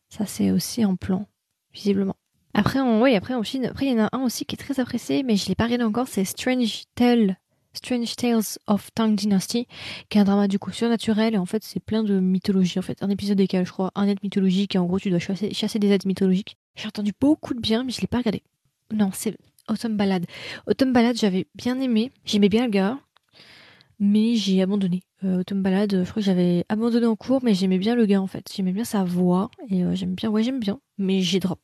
ça, c'est aussi en plan, visiblement. Après, on, oui, après, en Chine, après, il y en a un aussi qui est très apprécié, mais je l'ai pas regardé encore, c'est Strange. Strange Tales of Tang Dynasty, qui est un drama du coup surnaturel, et en fait c'est plein de mythologie, en fait. Un épisode décalé, je crois, un être mythologique, et en gros tu dois chasser, chasser des êtres mythologiques. J'ai entendu beaucoup de bien, mais je l'ai pas regardé. Non, c'est Autumn Ballad. Autumn Ballad, j'avais bien aimé, j'aimais bien le gars, mais j'ai abandonné. Euh, Autumn Ballade, je crois que j'avais abandonné en cours, mais j'aimais bien le gars en fait. J'aimais bien sa voix et euh, j'aime bien, ouais, j'aime bien, mais j'ai drop.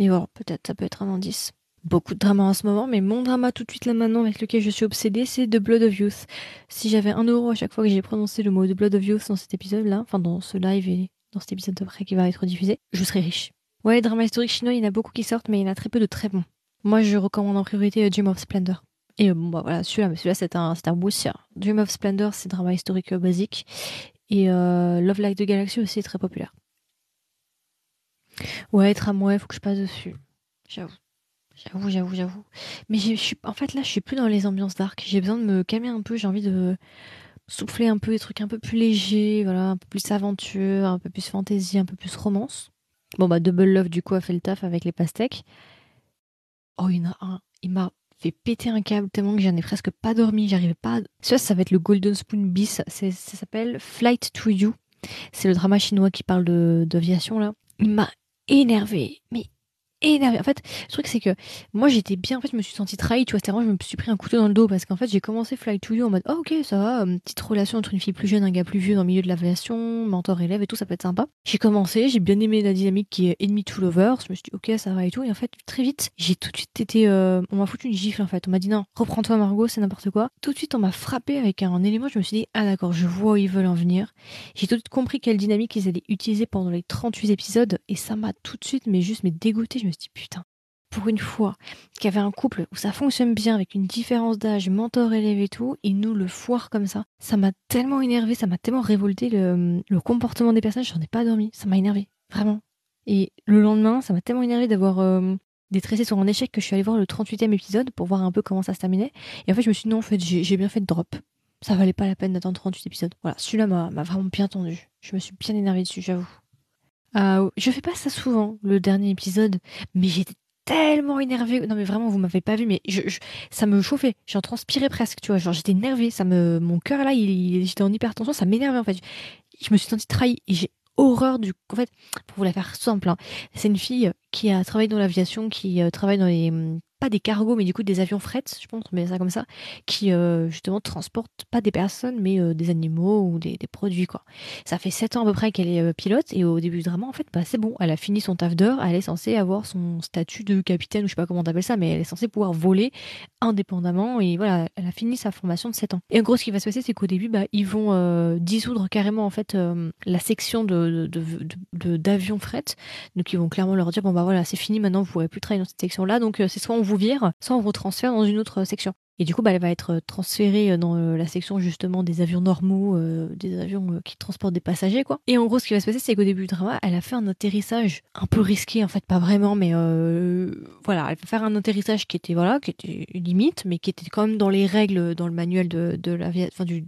Mais voilà, peut-être ça peut être un indice. Beaucoup de drama en ce moment, mais mon drama tout de suite là maintenant avec lequel je suis obsédée, c'est The Blood of Youth. Si j'avais un euro à chaque fois que j'ai prononcé le mot The Blood of Youth dans cet épisode-là, enfin dans ce live et dans cet épisode d'après qui va être diffusé, je serais riche. Ouais, les dramas historiques chinois, il y en a beaucoup qui sortent, mais il y en a très peu de très bons. Moi, je recommande en priorité Dream of Splendor. Et euh, bon, bah voilà, celui-là, celui-là, c'est un, c'est un Dream of Splendor, c'est drama historique euh, basique. Et euh, Love Like the Galaxy aussi est très populaire. Ouais, tramway, faut que je passe dessus. J'avoue. J'avoue, j'avoue, j'avoue. Mais je suis, en fait, là, je suis plus dans les ambiances dark. J'ai besoin de me calmer un peu. J'ai envie de souffler un peu des trucs un peu plus légers, voilà, un peu plus aventure, un peu plus fantasy, un peu plus romance. Bon, bah, Double Love, du coup, a fait le taf avec les pastèques. Oh, il y. Il m'a fait péter un câble tellement que j'en ai presque pas dormi. J'arrivais pas. Ça, ça va être le Golden Spoon bis. Ça s'appelle Flight to You. C'est le drama chinois qui parle d'aviation là. Il m'a énervé, mais énervé. En fait, le truc c'est que moi j'étais bien, en fait je me suis sentie trahie, tu vois, c'était vraiment je me suis pris un couteau dans le dos parce qu'en fait j'ai commencé Fly to You en mode oh, ok ça va, euh, petite relation entre une fille plus jeune un gars plus vieux dans le milieu de l'aviation, mentor-élève et tout, ça peut être sympa. J'ai commencé, j'ai bien aimé la dynamique qui est enemy to lovers, je me suis dit ok ça va et tout, et en fait très vite j'ai tout de suite été, euh, on m'a foutu une gifle en fait, on m'a dit non, reprends-toi Margot, c'est n'importe quoi. Tout de suite on m'a frappé avec un élément, je me suis dit ah d'accord, je vois où ils veulent en venir. J'ai tout de suite compris quelle dynamique ils allaient utiliser pendant les 38 épisodes et ça m'a tout de suite mais juste mais dégoûté, suis dit putain pour une fois, qu'il y avait un couple où ça fonctionne bien avec une différence d'âge, mentor-élève et tout, et nous le foire comme ça. Ça m'a tellement énervé, ça m'a tellement révolté le, comportement des personnages, j'en ai pas dormi. Ça m'a énervé, vraiment. Et le lendemain, ça m'a tellement énervé d'avoir euh, sur un échec que je suis allée voir le 38e épisode pour voir un peu comment ça se terminait. Et en fait, je me suis dit non, en fait, j'ai bien fait de drop. Ça valait pas la peine d'attendre 38 épisodes. Voilà, celui-là m'a vraiment bien tendu. Je me suis bien énervée dessus, j'avoue. Euh, je fais pas ça souvent, le dernier épisode, mais j'étais tellement énervée. Non mais vraiment, vous m'avez pas vu, mais je, ça me chauffait. J'en transpirais presque, tu vois. Genre j'étais énervée. Ça me, mon cœur là, il, j'étais en hypertension. Ça m'énervait en fait. Je, me suis sentie trahie et j'ai horreur du. En fait, pour vous la faire simple, hein, c'est une fille qui a travaillé dans l'aviation, qui euh, travaille dans les pas des cargos, mais du coup des avions fret, je pense, mais ça comme ça, qui euh, justement transportent pas des personnes, mais euh, des animaux ou des, produits, quoi. Ça fait sept ans à peu près qu'elle est euh, pilote, et au début du drama, en fait, bah, c'est bon, elle a fini son taf d'heure, elle est censée avoir son statut de capitaine, ou je sais pas comment t'appelles ça, mais elle est censée pouvoir voler indépendamment, et voilà, elle a fini sa formation de 7 ans. Et en gros, ce qui va se passer, c'est qu'au début, bah, ils vont dissoudre carrément, en fait, la section de, d'avions fret, donc ils vont clairement leur dire, bon bah voilà, c'est fini, maintenant vous pourrez plus travailler dans cette section-là, donc c'est soit on vous vire, soit on vous transfère dans une autre section. Et du coup, bah, elle va être transférée dans la section justement des avions normaux, des avions qui transportent des passagers, quoi. Et en gros, ce qui va se passer, c'est qu'au début du drama, elle a fait un atterrissage un peu risqué, en fait, pas vraiment, mais voilà, elle va faire un atterrissage qui était voilà, qui était limite, mais qui était quand même dans les règles, dans le manuel de, de la, enfin, du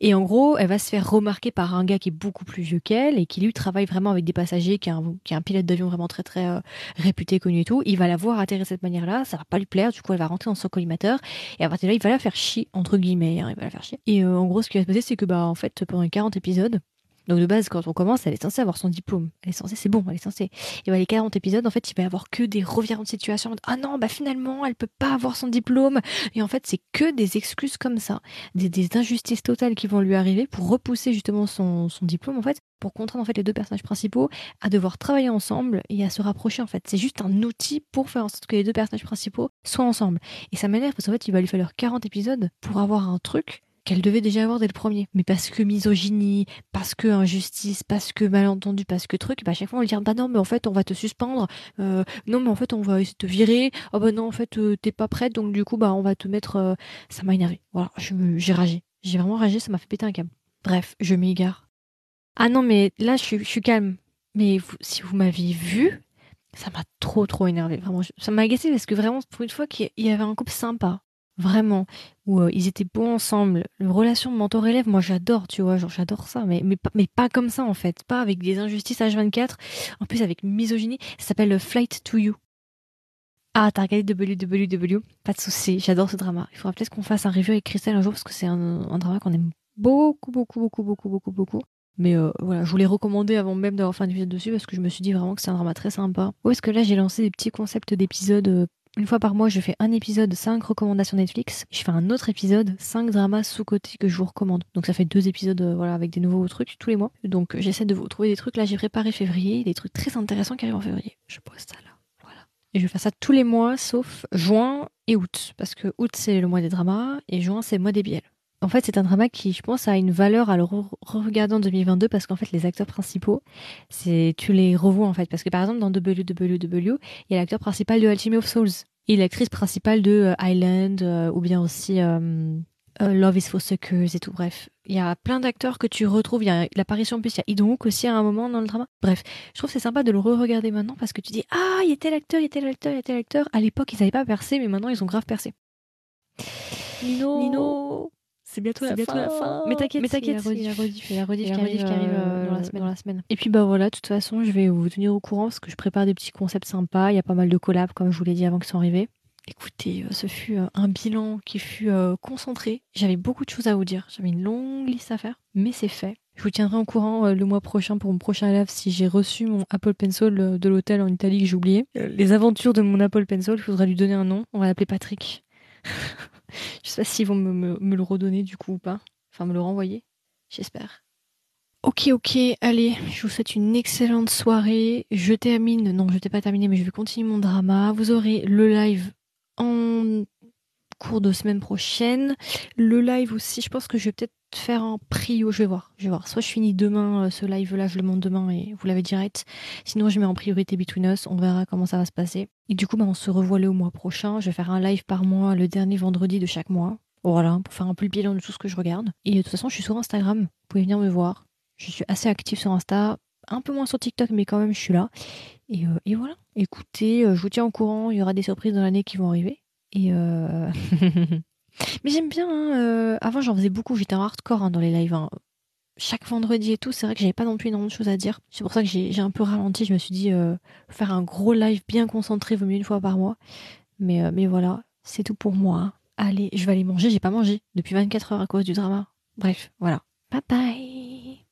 et en gros, elle va se faire remarquer par un gars qui est beaucoup plus vieux qu'elle et qui lui travaille vraiment avec des passagers, qui est un, pilote d'avion vraiment très très euh, réputé, connu et tout. Il va la voir atterrir de cette manière-là, ça va pas lui plaire, du coup elle va rentrer dans son collimateur et à partir de là il va la faire chier, entre guillemets, hein, il va la faire chier. Et euh, en gros ce qui va se passer c'est que bah en fait pendant les 40 épisodes, donc de base, quand on commence, elle est censée avoir son diplôme. Elle est censée, c'est bon, elle est censée. Et bah les 40 épisodes, en fait, il va y avoir que des revirements de situation. Ah non, bah finalement, elle peut pas avoir son diplôme. Et en fait, c'est que des excuses comme ça, des, injustices totales qui vont lui arriver pour repousser justement son, son diplôme, en fait, pour contraindre en les deux personnages principaux à devoir travailler ensemble et à se rapprocher. En fait, c'est juste un outil pour faire en sorte que les deux personnages principaux soient ensemble. Et ça m'énerve parce qu'en fait, il va lui falloir 40 épisodes pour avoir un truc qu'elle devait déjà avoir dès le premier. Mais parce que misogynie, parce que injustice, parce que malentendu, parce que truc, bah à chaque fois on lui dit bah non mais en fait on va te suspendre, euh, non mais en fait on va essayer de te virer, oh bah non en fait euh, t'es pas prête donc du coup bah on va te mettre, euh, ça m'a énervé. Voilà, j'ai ragé, j'ai vraiment ragé, ça m'a fait péter un câble. Bref, je m'égare. Ah non mais là je suis, calme. Mais si vous m'aviez vu, ça m'a trop trop énervé. Vraiment, ça m'a agacé parce que vraiment pour une fois qu'il y avait un couple sympa vraiment. Où euh, ils étaient bons ensemble. Une relation de mentor élève moi j'adore tu vois j'adore ça. Mais mais mais pas comme ça en fait. Pas avec des injustices H24 en plus avec misogynie ça s'appelle Flight to You. Ah t'as regardé WWW pas de souci j'adore ce drama. Il faudra peut-être qu'on fasse un review avec Christelle un jour parce que c'est un, drama qu'on aime beaucoup beaucoup beaucoup beaucoup beaucoup beaucoup. Mais euh, voilà, je voulais recommander avant même d'avoir fait un épisode dessus parce que je me suis dit vraiment que c'est un drama très sympa. Où est-ce que là j'ai lancé des petits concepts d'épisodes euh, une fois par mois, je fais un épisode 5 recommandations Netflix. Je fais un autre épisode 5 dramas sous-côté que je vous recommande. Donc ça fait deux épisodes euh, voilà, avec des nouveaux trucs tous les mois. Donc j'essaie de vous trouver des trucs. Là, j'ai préparé février, des trucs très intéressants qui arrivent en février. Je poste ça là. Voilà. Et je vais faire ça tous les mois sauf juin et août. Parce que août, c'est le mois des dramas et juin, c'est le mois des biels. En fait, c'est un drama qui, je pense, a une valeur à le re-regarder en 2022 parce qu'en fait, les acteurs principaux, c'est tu les revois en fait. Parce que par exemple, dans WWW, il y a l'acteur principal de Alchemy of Souls et l'actrice principale de euh, Island euh, ou bien aussi euh, Love is for Suckers et tout. Bref, il y a plein d'acteurs que tu retrouves. Il y a l'apparition en plus, il y a Idonk aussi à un moment dans le drama. Bref, je trouve c'est sympa de le re-regarder maintenant parce que tu dis ah, il était l'acteur, il était l'acteur, il était l'acteur. À l'époque, ils n'avaient pas percé, mais maintenant ils ont grave percé. Nino. Nino. C'est bientôt, la, bientôt fin. la fin. Mais t'inquiète, mais t'inquiète, il y a la rediff, il y a la rediff, qui arrive, qui arrive euh, dans, la semaine, dans la semaine. Et puis bah voilà, de toute façon, je vais vous tenir au courant parce que je prépare des petits concepts sympas. Il y a pas mal de collabs, comme je vous l'ai dit avant qu'ils sont arrivés. Écoutez, euh, ce fut euh, un bilan qui fut concentré. J'avais beaucoup de choses à vous dire. J'avais une longue liste à faire, mais c'est fait. Je vous tiendrai au courant le mois prochain pour mon prochain live si j'ai reçu mon Apple Pencil de l'hôtel en Italie que j'ai oublié. Les aventures de mon Apple Pencil, il faudra lui donner un nom. On va l'appeler Patrick. [LAUGHS] je sais pas s'ils vont me, le redonner du coup ou pas. Enfin, me le renvoyer, j'espère. Ok, ok, allez, je vous souhaite une excellente soirée. Je termine, non, je t'ai pas terminé, mais je vais continuer mon drama. Vous aurez le live en cours de semaine prochaine. Le live aussi, je pense que je vais peut-être faire en prio, je vais voir, je vais voir. Soit je finis demain euh, ce live-là, je le monte demain et vous l'avez direct. Sinon, je mets en priorité Between Us, on verra comment ça va se passer. Et du coup, bah, on se revoit le mois prochain. Je vais faire un live par mois, le dernier vendredi de chaque mois. Voilà, pour faire un peu le bilan de tout ce que je regarde. Et de toute façon, je suis sur Instagram, vous pouvez venir me voir. Je suis assez active sur Insta, un peu moins sur TikTok, mais quand même, je suis là. Et, euh, voilà. Écoutez, euh, je vous tiens au courant, il y aura des surprises dans l'année qui vont arriver. Et. [LAUGHS] Mais j'aime bien. Hein, euh, avant, j'en faisais beaucoup. J'étais en hardcore hein, dans les lives. Hein. Chaque vendredi et tout, c'est vrai que j'avais pas non plus énormément de choses à dire. C'est pour ça que j'ai un peu ralenti. Je me suis dit, euh, faire un gros live bien concentré vaut mieux une fois par mois. Mais, euh, mais voilà, c'est tout pour moi. Allez, je vais aller manger. J'ai pas mangé depuis 24 heures à cause du drama. Bref, voilà. Bye bye